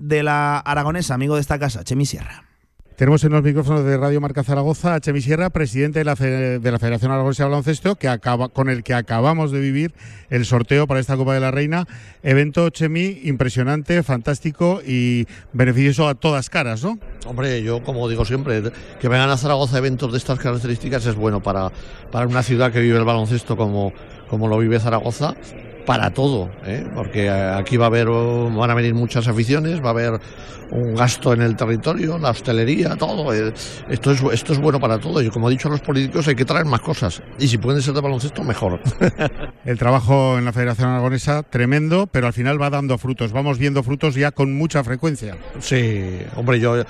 de la Aragonesa, amigo de esta casa, Chemi Sierra. Tenemos en los micrófonos de Radio Marca Zaragoza a Chemi Sierra, presidente de la, Fe- de la Federación Aragonesa de Baloncesto, que acaba, con el que acabamos de vivir el sorteo para esta Copa de la Reina. Evento, Chemi, impresionante, fantástico y beneficioso a todas caras, ¿no? Hombre, yo como digo siempre, que vengan a Zaragoza eventos de estas características es bueno para, para una ciudad que vive el baloncesto como, como lo vive Zaragoza, para todo, ¿eh? porque eh, aquí va a haber, oh, van a venir muchas aficiones, va a haber un gasto en el territorio, la hostelería, todo. eh, Esto es, esto es bueno para todo y como he dicho a los políticos hay que traer más cosas y si pueden ser de baloncesto mejor. El trabajo en la Federación Aragonesa tremendo, pero al final va dando frutos. Vamos viendo frutos ya con mucha frecuencia. Sí, hombre, yo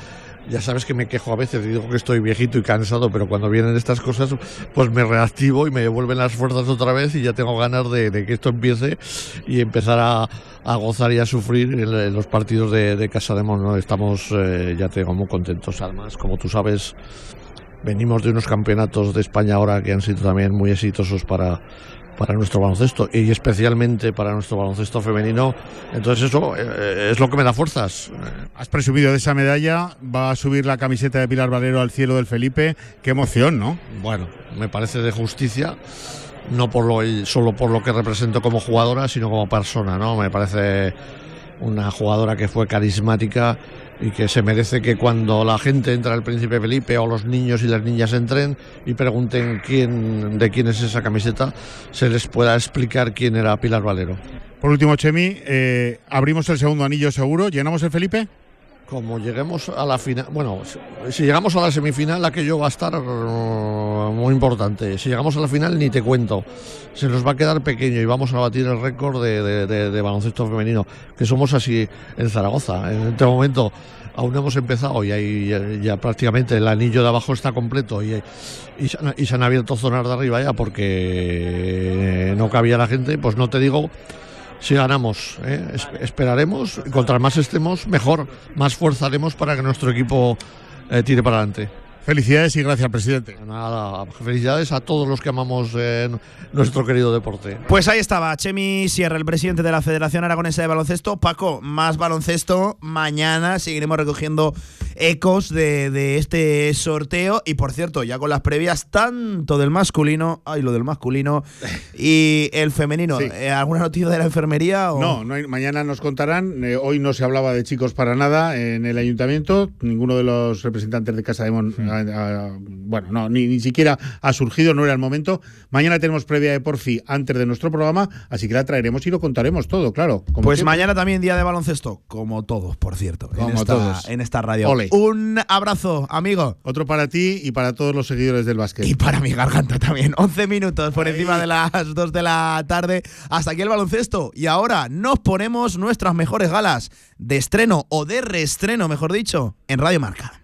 ya sabes que me quejo a veces, digo que estoy viejito y cansado, pero cuando vienen estas cosas, pues me reactivo y me devuelven las fuerzas otra vez y ya tengo ganas de, que esto empiece y empezar a, gozar y a sufrir los partidos de, Casa de Mon, ¿no? Estamos, eh, ya te digo, muy contentos. Además, como tú sabes, venimos de unos campeonatos de España ahora que han sido también muy exitosos para, para nuestro baloncesto y especialmente para nuestro baloncesto femenino. Entonces eso eh, es lo que me da fuerzas. Has presumido de esa medalla, va a subir la camiseta de Pilar Valero al cielo del Felipe. Qué emoción, ¿no? Bueno, me parece de justicia, no por lo, solo por lo que represento como jugadora, sino como persona, ¿no? Me parece una jugadora que fue carismática y que se merece que cuando la gente entra al Príncipe Felipe o los niños y las niñas entren y pregunten quién de quién es esa camiseta, se les pueda explicar quién era Pilar Valero. Por último, Chemi, eh, abrimos el segundo anillo seguro. ¿Llenamos el Felipe? Como lleguemos a la final, bueno, si- llegamos a la semifinal, aquello va a estar uh, muy importante. Si llegamos a la final, ni te cuento. Se nos va a quedar pequeño y vamos a batir el récord de, baloncesto femenino, que somos así en Zaragoza. En este momento aún hemos empezado y ahí ya, prácticamente el anillo de abajo está completo y, y, se, han, y se han abierto zonas de arriba ya porque no cabía la gente. Pues no te digo si ganamos, ¿eh? Es- esperaremos, y contra más estemos, mejor, más fuerza haremos para que nuestro equipo eh, tire para adelante. Felicidades y gracias, presidente. Nada, felicidades a todos los que amamos eh, nuestro querido deporte. Pues ahí estaba, Chemi Sierra, el presidente de la Federación Aragonesa de Baloncesto. Paco, más baloncesto. Mañana seguiremos recogiendo ecos de, de este sorteo. Y por cierto, ya con las previas, tanto del masculino, ay, lo del masculino, y el femenino. Sí. Eh, ¿Alguna noticia de la enfermería? O? No, no hay- mañana nos contarán. Eh, hoy no se hablaba de chicos para nada en el ayuntamiento. Ninguno de los representantes de Casa de Mon, Hmm. Bueno, no, ni, ni siquiera ha surgido, no era el momento. Mañana tenemos previa de Porfi antes de nuestro programa, así que la traeremos y lo contaremos todo, claro. como Pues siempre. mañana también día de baloncesto, como todos, por cierto, en, Como esta, todos. en esta radio. Ole. Un abrazo, amigo. Otro para ti y para todos los seguidores del básquet. Y para mi garganta también. 11 minutos por encima de las 2 de la tarde. Hasta aquí el baloncesto. Y ahora nos ponemos nuestras mejores galas de estreno o de reestreno, mejor dicho, en Radio Marca.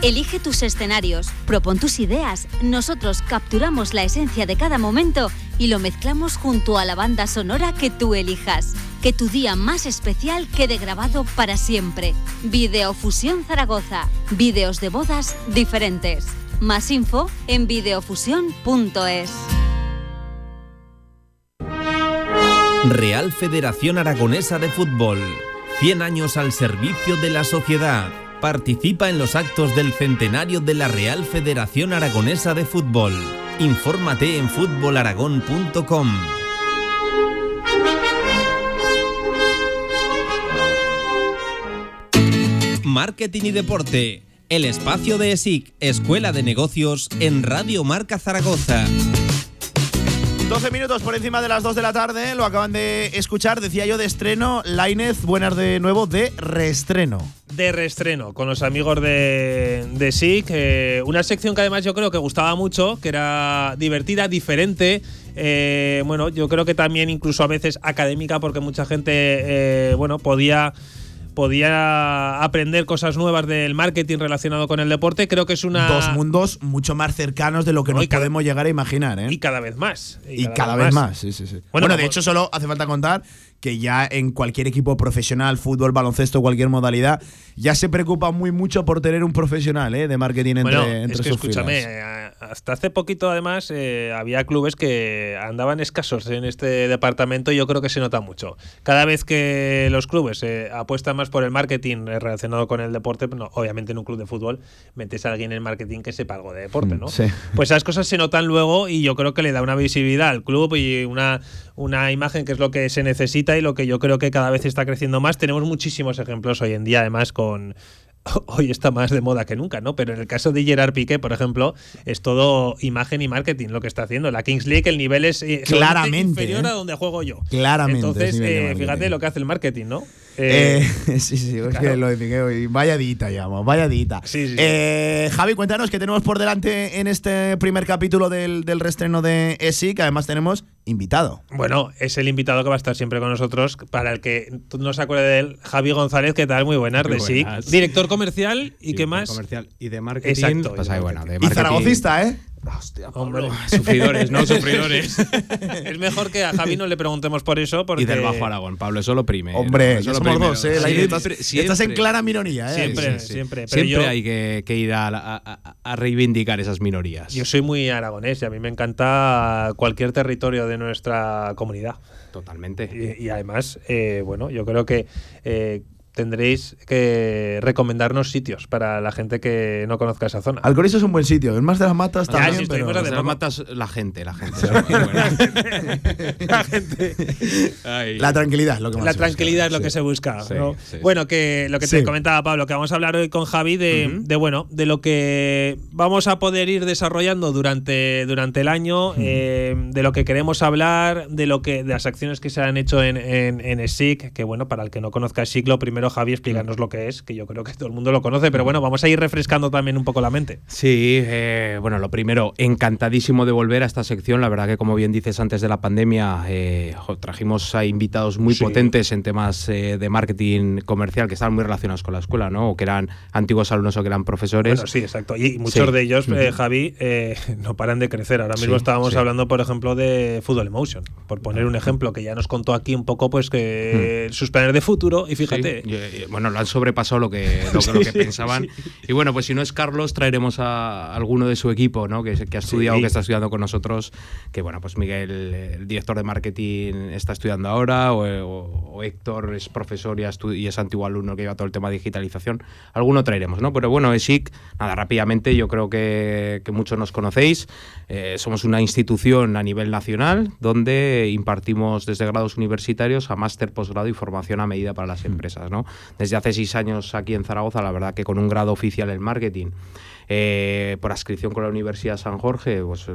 Elige tus escenarios, propon tus ideas. Nosotros capturamos la esencia de cada momento y lo mezclamos junto a la banda sonora que tú elijas. Que tu día más especial quede grabado para siempre. Videofusión Zaragoza. Videos de bodas diferentes. Más info en videofusión.es. Real Federación Aragonesa de Fútbol. 100 años al servicio de la sociedad. Participa en los actos del centenario de la Real Federación Aragonesa de Fútbol. Infórmate en fútbolaragón.com. Marketing y deporte. El espacio de ESIC, Escuela de Negocios, en Radio Marca Zaragoza. 12 minutos por encima de las 2 de la tarde, lo acaban de escuchar, decía yo de estreno, Lainez, buenas de nuevo, de reestreno. De reestreno, con los amigos de, de SIC, eh, una sección que además yo creo que gustaba mucho, que era divertida, diferente, eh, bueno, yo creo que también incluso a veces académica, porque mucha gente, eh, bueno, podía podía aprender cosas nuevas del marketing relacionado con el deporte. Creo que es una. Dos mundos mucho más cercanos de lo que No, nos cada- podemos llegar a imaginar, ¿eh? Y cada vez más. Y cada, vez más, sí, sí, sí. Bueno, Bueno, de como- hecho, solo hace falta contar que ya en cualquier equipo profesional, fútbol, baloncesto, cualquier modalidad, ya se preocupa muy mucho por tener un profesional ¿eh? de marketing entre, Bueno, entre es que sus escúchame, filas. Hasta hace poquito además eh, había clubes que andaban escasos en este departamento y yo creo que se nota mucho. Cada vez que los clubes eh, apuestan más por el marketing relacionado con el deporte, no, obviamente en un club de fútbol metes a alguien en marketing que sepa algo de deporte, ¿no? Mm, Sí. Pues esas cosas se notan luego y yo creo que le da una visibilidad al club y una, una imagen que es lo que se necesita y lo que yo creo que cada vez está creciendo más. Tenemos muchísimos ejemplos hoy en día, además, con. Hoy está más de moda que nunca, ¿no? Pero en el caso de Gerard Piqué, por ejemplo, es todo imagen y marketing lo que está haciendo. La Kings League, el nivel es eh, Claramente, inferior ¿eh? a donde juego yo. Claramente, Entonces, eh, fíjate lo que hace el marketing, ¿no? Eh, Eh, sí, sí, es que lo de Piqué, y vaya dita, llamo, vaya dita. Sí, sí. Eh, Javi, cuéntanos qué tenemos por delante en este primer capítulo del, del reestreno de ESI, que además tenemos invitado. Bueno, es el invitado que va a estar siempre con nosotros. Para el que no se acuerde de él, Javi González, ¿qué tal? Muy buenas, Muy de SIC. buenas. Director comercial y qué más. comercial y de marketing. Exacto. Pues bueno, de Y marketing- zaragocista, ¿eh? Hombre, Sufridores, no sufridores. es mejor que a Javi no le preguntemos por eso. Porque Y del Bajo Aragón, Pablo, eso lo primero. Hombre, eso lo somos primero. dos, ¿eh? Estás, estás en clara minoría, ¿eh? Siempre, Sí, sí. siempre. Pero Siempre yo- hay que, que ir a, la- a- a- a reivindicar esas minorías. Yo soy muy aragonés y a mí me encanta cualquier territorio de nuestra comunidad. Totalmente. Y, y además, eh, bueno, yo creo que eh, tendréis que recomendarnos sitios para la gente que no conozca esa zona. Alcorizo es un buen sitio, es más de las matas Ya, también, sí, pero... hace Las poco. matas la gente, la gente. La gente. Ay. La tranquilidad es lo que más La se busca, tranquilidad es lo sí. que se busca. Sí, ¿no? sí. Bueno, que lo que te Sí. comentaba Pablo, que vamos a hablar hoy con Javi de, de, bueno, de lo que vamos a poder ir desarrollando durante, durante el año, eh, de lo que queremos hablar, de lo que, de las acciones que se han hecho en, en, en ESIC, que bueno, para el que no conozca ESIC, lo primero, Javi, explícanos lo que es, que yo creo que todo el mundo lo conoce, pero bueno, vamos a ir refrescando también un poco la mente. Sí, eh, bueno, lo primero, encantadísimo de volver a esta sección. La verdad que, como bien dices, antes de la pandemia eh, trajimos a invitados muy Sí. potentes en temas eh, de marketing comercial que estaban muy relacionados con la escuela, ¿no? O que eran antiguos alumnos o que eran profesores. Bueno, sí, exacto. Y muchos Sí. de ellos, eh. Javi, no paran de crecer. Ahora mismo Sí, estábamos hablando, por ejemplo, de Football Emotion, por poner un ejemplo que ya nos contó aquí un poco, pues que sus planes de futuro. Y fíjate, eh, bueno, lo han sobrepasado lo que, lo, que- lo que Sí, pensaban. sí. Y bueno, pues si no es Carlos, traeremos a alguno de su equipo, ¿no? Que, que ha estudiado, Sí. que está estudiando con nosotros. Que bueno, pues Miguel, el director de marketing, está estudiando ahora, o, o- o Héctor es profesor y, es antiguo alumno que lleva todo el tema de digitalización. Alguno traeremos, ¿no? Pero bueno, ESIC, nada, rápidamente, yo creo que, que muchos nos conocéis. Eh, somos una institución a nivel nacional donde impartimos desde grados universitarios a máster, posgrado y formación a medida para las empresas. ¿no? Desde hace seis años aquí en Zaragoza, la verdad que con un grado oficial en marketing, eh, por adscripción con la Universidad San Jorge, pues eh,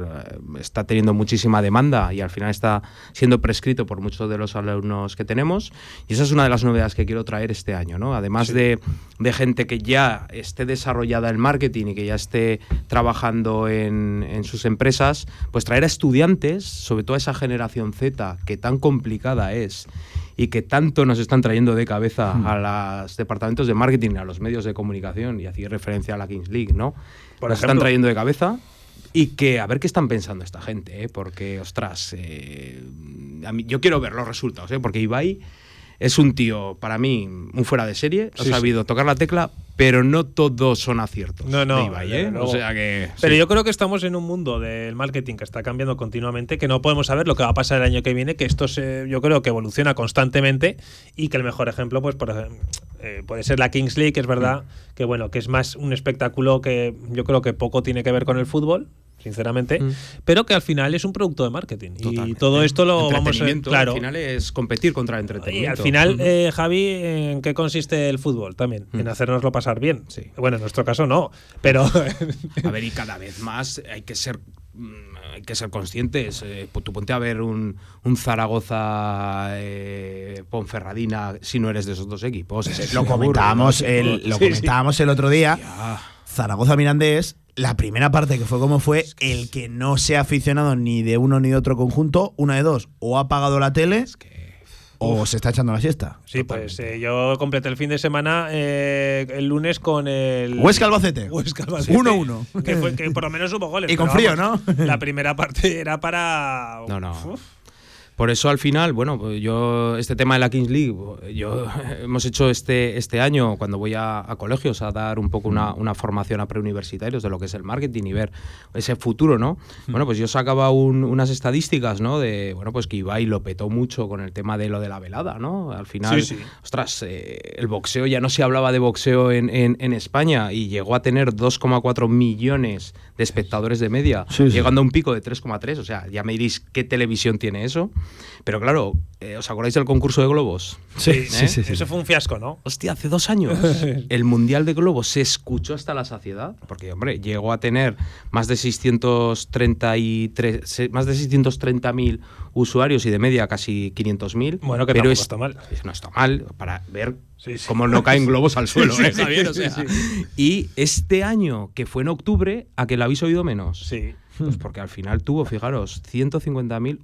está teniendo muchísima demanda y al final está siendo prescrito por muchos de los alumnos que tenemos. Y esa es una de las novedades que quiero traer este año. ¿no? Además de, de gente que ya esté desarrollada en marketing y que ya esté trabajando en, en sus empresas, pues traer a estudiantes, sobre todo a esa generación Z que tan complicada es y que tanto nos están trayendo de cabeza a los departamentos de marketing, a los medios de comunicación, y hacía referencia a la Kings League, ¿no? Por nos están ejemplo. trayendo de cabeza y que a ver qué están pensando esta gente, ¿eh? porque, ostras, eh, a mí- yo quiero ver los resultados, ¿eh? porque Ibai es un tío, para mí, un fuera de serie, ha Sí, sabido tocar la tecla, pero no todos son aciertos. No, no. Ibai, ¿eh? O sea que. Pero sí. yo creo que estamos en un mundo del marketing que está cambiando continuamente, que no podemos saber lo que va a pasar el año que viene, que esto se, yo creo que evoluciona constantemente y que el mejor ejemplo, pues, por ejemplo, eh, puede ser la Kings League, que es verdad que bueno, que es más un espectáculo que yo creo que poco tiene que ver con el fútbol. Sinceramente, pero que al final es un producto de marketing. Y todo esto lo vamos a claro. Al final es competir contra el Y entretenimiento. al final, eh, Javi, ¿en qué consiste el fútbol también? En hacernoslo pasar bien. Bueno, en nuestro caso no, pero... A ver, y cada vez más hay que ser mm, hay que ser conscientes. Eh, tú ponte a ver un, un Zaragoza eh, Ponferradina si no eres de esos dos equipos. Lo seguro, comentábamos, ¿no? el, lo Sí, sí. comentábamos el otro día. Zaragoza Mirandés, la primera parte que fue como fue, el que no sea aficionado ni de uno ni de otro conjunto, una de dos, o ha apagado la tele o se está echando la siesta. Sí, pues eh, yo completé el fin de semana eh, el lunes con el. Huesca Albacete. Huesca Albacete. 1-1. Que, fue- que por lo menos hubo goles. Y con frío, vamos, La primera parte era para. No, no. Por eso al final, bueno, pues yo este tema de la Kings League, yo hemos hecho este este año cuando voy a, a colegios a dar un poco una, una formación a preuniversitarios de lo que es el marketing y ver ese futuro, ¿no? Bueno, pues yo sacaba un- unas estadísticas, ¿no? De bueno, pues que Ibai lo petó mucho con el tema de lo de la velada, ¿no? Al final, Sí, sí. ostras, eh, el boxeo ya no se hablaba de boxeo en, en- en España y llegó a tener 2,4 millones de espectadores de media, sí. llegando a un pico de 3,3. O sea, ya me diréis qué televisión tiene eso. Pero claro, eh, ¿os acordáis del concurso de globos? Sí, ¿Eh? sí, sí, sí. Eso fue un fiasco, ¿no? Hostia, hace dos años el Mundial de Globos se escuchó hasta la saciedad, porque, hombre, llegó a tener más de 633, se- más de 630.000 usuarios y de media casi 500.000. Bueno, que pero es- está mal. No está mal, para ver Sí, sí. cómo no caen globos al suelo, Sí, ¿eh, sí, Javier? O sí, sea, sí. Y este año, que fue en octubre, ¿a que la habéis oído menos? Sí. Pues porque al final tuvo, fijaros, 150.000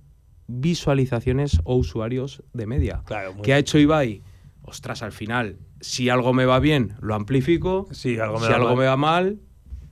visualizaciones o usuarios de media. Claro, ¿Qué ha hecho Ibai? Ostras, al final, si algo me va bien, lo amplifico. Sí, algo me si algo mal. me va mal,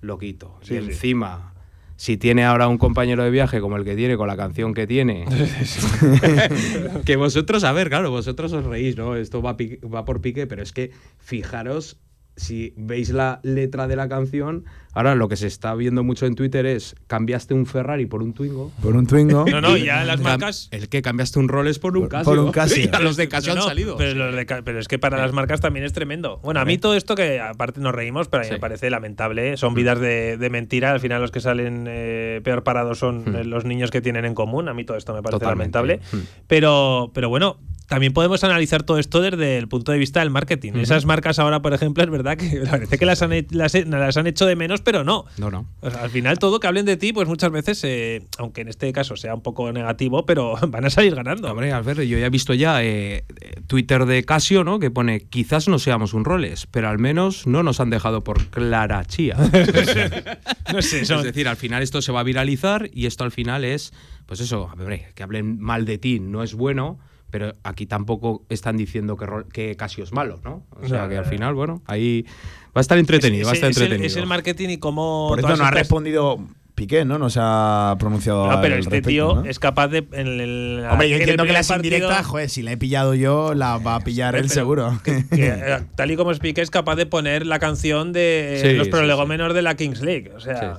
lo quito. Sí, y sí. encima, si tiene ahora un compañero de viaje como el que tiene, con la canción que tiene, que vosotros, a ver, claro, vosotros os reís, ¿no? Esto va, pique- va por pique, pero es que fijaros, si veis la letra de la canción, ahora lo que se está viendo mucho en Twitter es cambiaste un Ferrari por un Twingo. Por un Twingo. No, no, ya las marcas. El que cambiaste un Rolls por un Casio. por un Casio. Ya los de Casio No, han no, salido. Pero, los de Ca- pero es que para las marcas también es tremendo. Bueno, a mí todo esto que aparte nos reímos, pero a mí me parece lamentable. ¿eh? Son vidas de, de mentira. Al final los que salen eh, peor parados son eh, los niños que tienen en común. A mí todo esto me parece Totalmente. lamentable. Pero, pero bueno. También podemos analizar todo esto desde el punto de vista del marketing. Esas marcas ahora, por ejemplo, es verdad que parece que las han, las, las han hecho de menos, pero no. No, no. O sea, al final todo que hablen de ti, pues muchas veces, eh, aunque en este caso sea un poco negativo, pero van a salir ganando. Hombre, a ver, yo ya he visto ya eh, Twitter de Casio, ¿no? Que pone, quizás no seamos un roles, pero al menos no nos han dejado por Clara Chía. No sé, son- Es decir, al final esto se va a viralizar y esto al final es, pues eso, a ver, que hablen mal de ti no es bueno, pero aquí tampoco están diciendo que, que Casio es malo, ¿no? O sea, que al final, bueno, ahí va a estar entretenido, va a Es- estar es el- entretenido. Es el marketing y cómo. Por eso no ha respondido Piqué, ¿no? No se ha pronunciado No, pero al este respecto, tío ¿no? es capaz de. En el, Hombre, yo entiendo que las partido- indirectas, joder, si la he pillado yo, la va a pillar él seguro. que, eh, tal y como expliqué, es capaz de poner la canción de Sí, los sí, prolegómenos de la Kings League. O sea.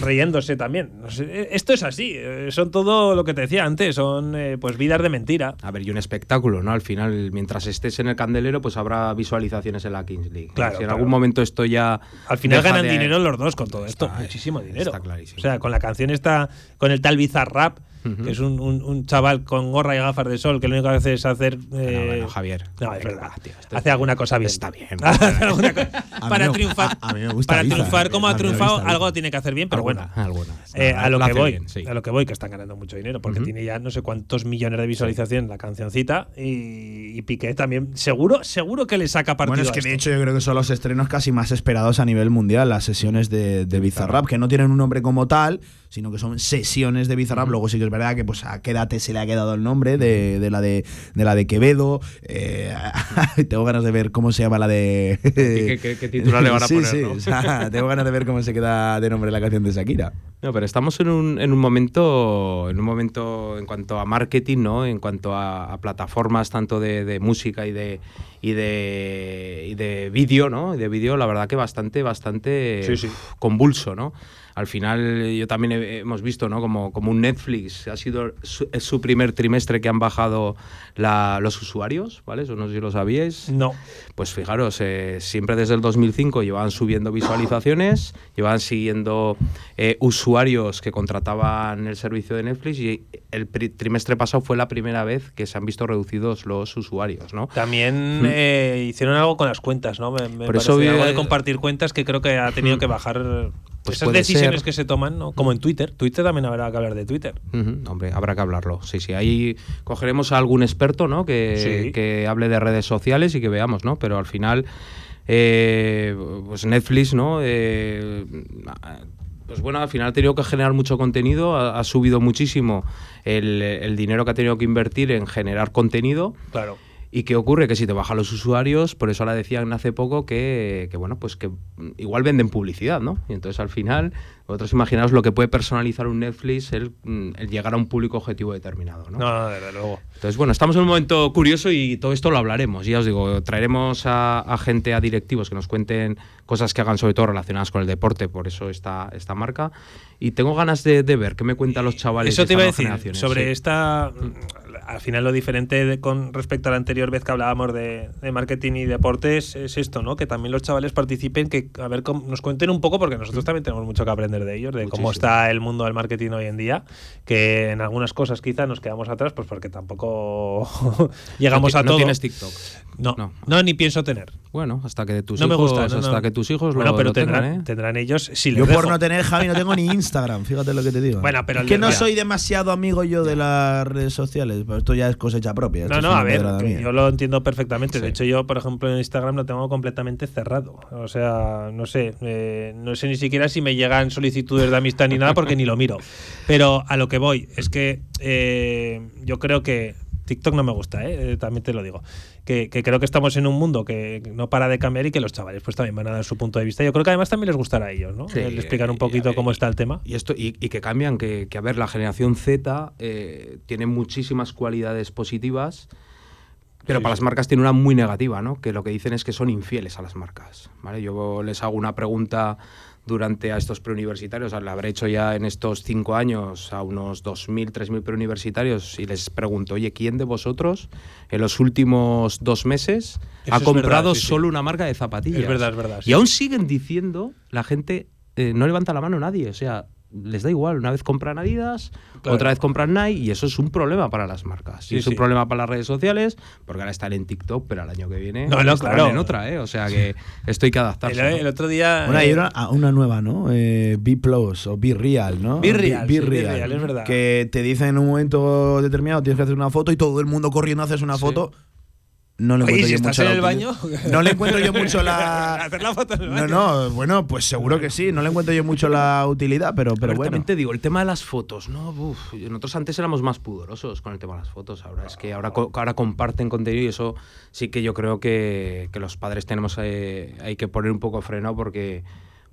Riéndose también. No sé, eh, esto es así. eh, Son todo lo que te decía antes. Son eh, pues vidas de mentira. A ver, y un espectáculo, ¿no? Al final, mientras estés en el candelero, pues habrá visualizaciones en la Kings League. Claro, si en claro. algún momento esto ya. Al final ganan de- dinero los dos con todo esto. Muchísimo dinero. está clarísimo. O sea, con la canción está con el tal Bizarrap, que es un, un- un chaval con gorra y gafas de sol que lo único que hace es hacer. eh, bueno, Javier. No, es verdad. hace alguna cosa bien. Está bien. Para triunfar, a- a mí me gusta para triunfar como a ha triunfado, gusta algo tiene que hacer bien, pero Alguna, bueno. alguna. Eh, a lo que voy, bien, sí. a lo que voy, que están ganando mucho dinero, porque tiene ya no sé cuántos millones de visualizaciones la cancioncita y, y Piqué también, seguro, seguro que le saca partido. Bueno, es a que de hecho yo creo que son los estrenos casi más esperados a nivel mundial, las sesiones de, de Bizarrap, que no tienen un nombre como tal, sino que son sesiones de Bizarrap. Luego sí que es verdad que pues a Quédate se le ha quedado el nombre de, de la de, de la de Quevedo. Eh, tengo ganas de ver cómo se llama la de. ¿Qué- qué- qué titular le van a Sí, poner, sí, no? o sea, tengo ganas de ver cómo se queda de nombre la canción de Shakira. No, pero estamos en un, en un momento, en un momento en cuanto a marketing, ¿no? En cuanto a, a plataformas tanto de, de música y de y de, y de vídeo, ¿no? Y de vídeo, la verdad que bastante, bastante Sí, sí. convulso, ¿no? Al final yo también he- hemos visto, ¿no? Como, como un Netflix, ha sido su, es su primer trimestre que han bajado la- los usuarios, ¿vale? Eso no sé si lo sabíais. No. Pues fijaros, eh, siempre desde el 2005 llevaban subiendo visualizaciones, llevaban siguiendo eh, usuarios que contrataban el servicio de Netflix y el trimestre pasado fue la primera vez que se han visto reducidos los usuarios, ¿no? También Mm. eh, hicieron algo con las cuentas, ¿no? Me, me Por eso algo de compartir cuentas que creo que ha tenido que bajar Pues esas decisiones ser. que se toman, ¿no? Como en Twitter. Twitter también habrá que hablar de Twitter. Hombre, habrá que hablarlo. Sí, sí. Ahí cogeremos a algún experto, ¿no? Que, Sí. que hable de redes sociales y que veamos, ¿no? Pero al final, eh, pues Netflix, ¿no? Eh, pues bueno, al final ha tenido que generar mucho contenido, ha, ha subido muchísimo el, el dinero que ha tenido que invertir en generar contenido. Claro. ¿Y qué ocurre? Que si te bajan los usuarios, por eso ahora decían hace poco que, que, bueno, pues que igual venden publicidad, ¿no? Y entonces al final, vosotros imaginaos lo que puede personalizar un Netflix el, el llegar a un público objetivo determinado, ¿no? No, no, desde luego. Entonces, bueno, estamos en un momento curioso y todo esto lo hablaremos. Ya os digo, traeremos a, a gente, a directivos que nos cuenten cosas que hagan sobre todo relacionadas con el deporte, por eso esta, esta marca. Y tengo ganas de, de ver qué me cuentan los chavales. Eso te iba a decir. generaciones, Sobre sí. esta. Al final, lo diferente de- con respecto a la anterior vez que hablábamos de, de marketing y deportes es esto, ¿no? Que también los chavales participen, que a ver, cómo- nos cuenten un poco, porque nosotros también tenemos mucho que aprender de ellos, de cómo está el mundo del marketing hoy en día. Que en algunas cosas quizá nos quedamos atrás, pues porque tampoco llegamos No a no todo. tienes TikTok. No, no, ni pienso tener. Bueno, hasta que tus no me hijos, gusta, no, hasta no. que tus hijos bueno, lo, pero lo tengan, tendrán, ¿eh? tendrán ellos. Si yo por dejo. no tener, Javi, no tengo ni Instagram, fíjate lo que te digo. Bueno, pero es que no soy demasiado amigo yo de las redes sociales, pero esto ya es cosecha propia. esto No, no, a ver, yo lo entiendo perfectamente. De hecho, yo, por ejemplo, en Instagram lo tengo completamente cerrado. O sea, no sé, eh, no sé ni siquiera si me llegan solicitudes de amistad ni nada porque ni lo miro. Pero a lo que voy es que eh, yo creo que TikTok no me gusta, ¿eh? Eh, también te lo digo. Que, que creo que estamos en un mundo que no para de cambiar y que los chavales pues también van a dar su punto de vista. Yo creo que además también les gustará a ellos, ¿no? Sí, El explicar un poquito cómo está el tema. Y esto y, y que cambian, que, que, a ver, la generación Z eh, tiene muchísimas cualidades positivas, pero para las marcas tiene una muy negativa, ¿no? Que lo que dicen es que son infieles a las marcas, ¿vale? Yo les hago una pregunta durante a estos preuniversitarios, la habré hecho ya en estos cinco años a unos 2.000, 3.000 preuniversitarios y les pregunto, oye, ¿quién de vosotros en los últimos dos meses Eso ha comprado verdad, sí, sí. solo una marca de zapatillas? Es verdad, es verdad, Y aún siguen diciendo, la gente eh, no levanta la mano nadie, o sea, les da igual, una vez compran Adidas, Claro. otra vez compran Nike y eso es un problema para las marcas. Sí, y es un problema para las redes sociales, porque ahora están en TikTok, pero el año que viene No, no, estarán claro. en otra, ¿eh? O sea que esto hay que adaptarse. El, ¿no? el otro día. Bueno, hay eh, una, ah, una nueva, ¿no? Eh, Be Plus o Be Real, ¿no? Be Real, Be sí, Be Real, Real, es verdad. Que te dicen en un momento determinado tienes que hacer una foto y todo el mundo corriendo haces una foto. No le Oye, encuentro si yo estás mucho en el baño. No le encuentro yo mucho la. Hacer la foto en el No, baño. no, bueno, pues seguro que sí. No le encuentro yo mucho la utilidad, pero, pero ver, bueno. También te digo, el tema de las fotos, ¿no? Uf, nosotros antes éramos más pudorosos con el tema de las fotos, ahora es que ahora, ahora comparten contenido y eso sí que yo creo que, que los padres tenemos eh, hay que poner un poco freno porque,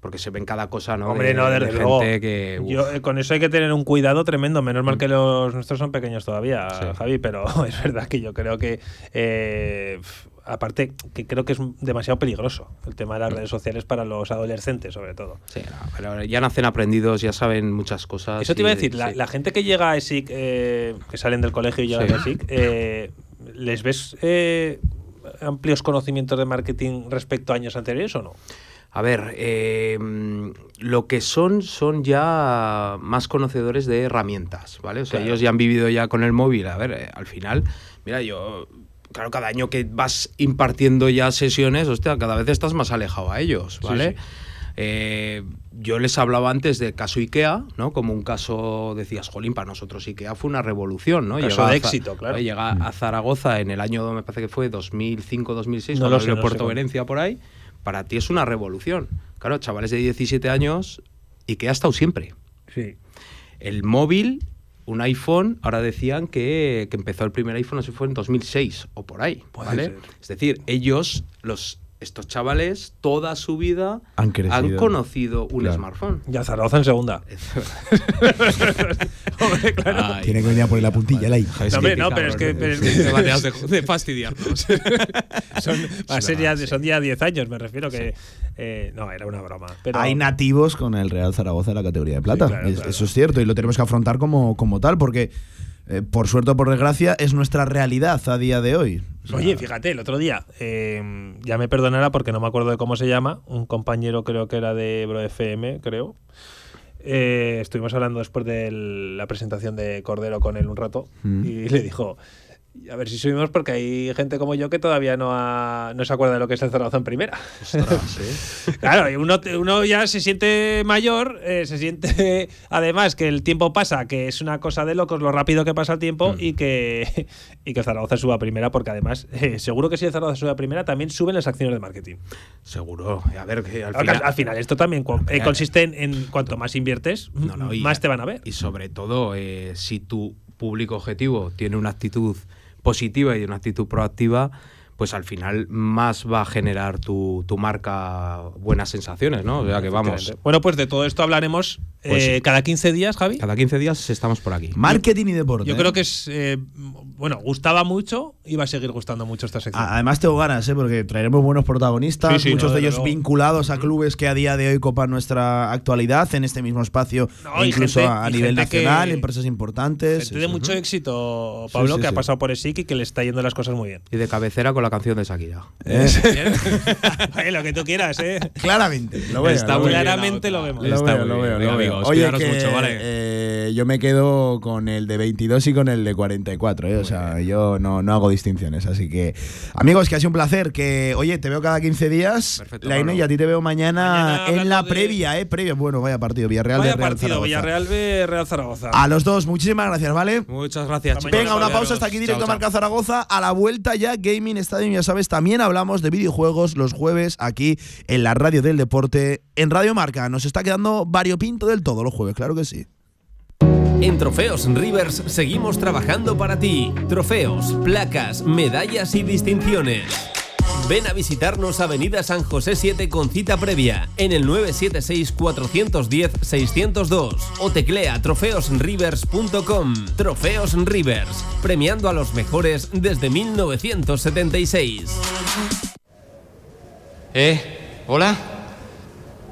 porque se ven cada cosa, ¿no? Hombre, de, no, de desde gente luego. que... Yo, eh, con eso hay que tener un cuidado tremendo. Menos mal que los nuestros son pequeños todavía, Sí. Javi, pero es verdad que yo creo que. eh, aparte, que creo que es demasiado peligroso el tema de las redes sociales para los adolescentes, sobre todo. Sí, no, pero ya nacen aprendidos, ya saben muchas cosas. Eso te iba a decir, la, gente que llega a ESIC, eh, que salen del colegio y llegan Sí. a ESIC, eh, ¿les ves eh, amplios conocimientos de marketing respecto a años anteriores o no? A ver, eh, lo que son son ya más conocedores de herramientas, ¿vale? O sea, Claro. ellos ya han vivido ya con el móvil. A ver, eh, al final, mira, yo, claro, cada año que vas impartiendo ya sesiones, hostia, cada vez estás más alejado a ellos, ¿vale? sí. Eh, yo les hablaba antes de caso IKEA, ¿no? Como un caso, decías, jolín, para nosotros IKEA fue una revolución, ¿no? Caso Llega de a éxito, claro. Llega a Zaragoza en el año, me parece que fue 2005-2006, No lo sé, abrió no sé. Venecia por ahí. Para ti es una revolución. Claro, chavales de 17 años IKEA ha estado siempre. Sí. El móvil, un iPhone, ahora decían que, que empezó el primer iPhone, no sé si fue en 2006 o por ahí, ¿vale? Es decir, ellos, los estos chavales toda su vida Han crecido. conocido un Claro. smartphone. Ya Zaragoza en segunda. Hombre, claro. Ay, Tiene que venir a poner la puntilla la hija. No, hombre, no, pero es que, pero es que- Te maneras de, de fastidiarnos. son, va a ser ya, son ya 10 años, me refiero que. eh, no, era una broma. Pero, Hay nativos con el Real Zaragoza en la categoría de plata. claro, Es- claro. Eso es cierto y lo tenemos que afrontar como, como tal porque, eh, por suerte o por desgracia, es nuestra realidad a día de hoy. O sea, Oye, fíjate, el otro día, eh, ya me perdonará porque no me acuerdo de cómo se llama, un compañero creo que era de Ebro FM, creo. Eh, estuvimos hablando después de la presentación de Cordero con él un rato Mm. y le dijo, a ver si subimos porque hay gente como yo que todavía no, ha- no se acuerda de lo que es el Zaragoza en primera. Claro, y uno, uno ya se siente mayor, eh, se siente además que el tiempo pasa, que es una cosa de locos lo rápido que pasa el tiempo y que y que el Zaragoza suba a primera, porque además eh, seguro que si el Zaragoza sube a primera también suben las acciones de marketing. Seguro. A ver, que al Al final, al final esto también eh, consiste en, en cuanto más inviertes, no, y- más te van a ver. Y sobre todo, si tu público objetivo tiene una actitud positiva y una actitud proactiva, pues al final más va a generar tu, tu marca buenas sensaciones, ¿no? O sea que vamos. Bueno, pues de todo esto hablaremos Pues eh, sí. cada 15 días, Javi. Cada 15 días estamos por aquí. Marketing y deporte. Yo ¿eh? creo que es, eh, bueno, gustaba mucho y va a seguir gustando mucho esta sección. Además tengo ganas, ¿eh? porque traeremos buenos protagonistas, Sí, sí, muchos no, de ellos luego. vinculados a clubes que a día de hoy copan nuestra actualidad en este mismo espacio, No, e incluso gente- a nivel que- nacional, empresas importantes. Gente de mucho éxito, Pablo, sí, que ha pasado por ESIC y que le está yendo las cosas muy bien. Y de cabecera con la canción de Shakira. Eh, Vale, lo que tú quieras, ¿eh. Claramente, lo veo, Está lo la Claramente lo vemos. Lo Está veo, muy lo bien. veo, Venga, lo veo. amigos, Oye, cuidaros que, mucho, ¿vale? eh, yo me quedo con el de 22 y con el de 44, ¿eh? o sea, yo no, no hago distinciones, así que amigos, que ha sido un placer, que oye, te veo cada 15 días, Perfecto, Laine, y a ti te veo mañana, Mañana en la de- previa, ¿eh? Previa, bueno, vaya partido, Villarreal Vaya de Real partido, Zaragoza. Villarreal de Real Zaragoza. A los dos, muchísimas gracias, ¿vale? Muchas gracias, chicos. Venga, una pausa hasta aquí directo Chao, a. Marca Zaragoza. A la vuelta ya Gaming Stadium, ya sabes, también hablamos de videojuegos los jueves aquí en la radio del deporte en Radio Marca. Nos está quedando variopinto del todo los jueves, claro que sí. En Trofeos Rivers seguimos trabajando para ti. Trofeos, placas, medallas y distinciones. Ven a visitarnos Avenida San José 7 con cita previa en el 976-410-602 o teclea trofeosrivers.com. Trofeos Rivers, premiando a los mejores desde 1976. ¿Eh? ¿Hola?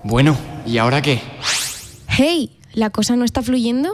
Bueno, ¿y ahora qué? Hey, ¿la cosa no está fluyendo?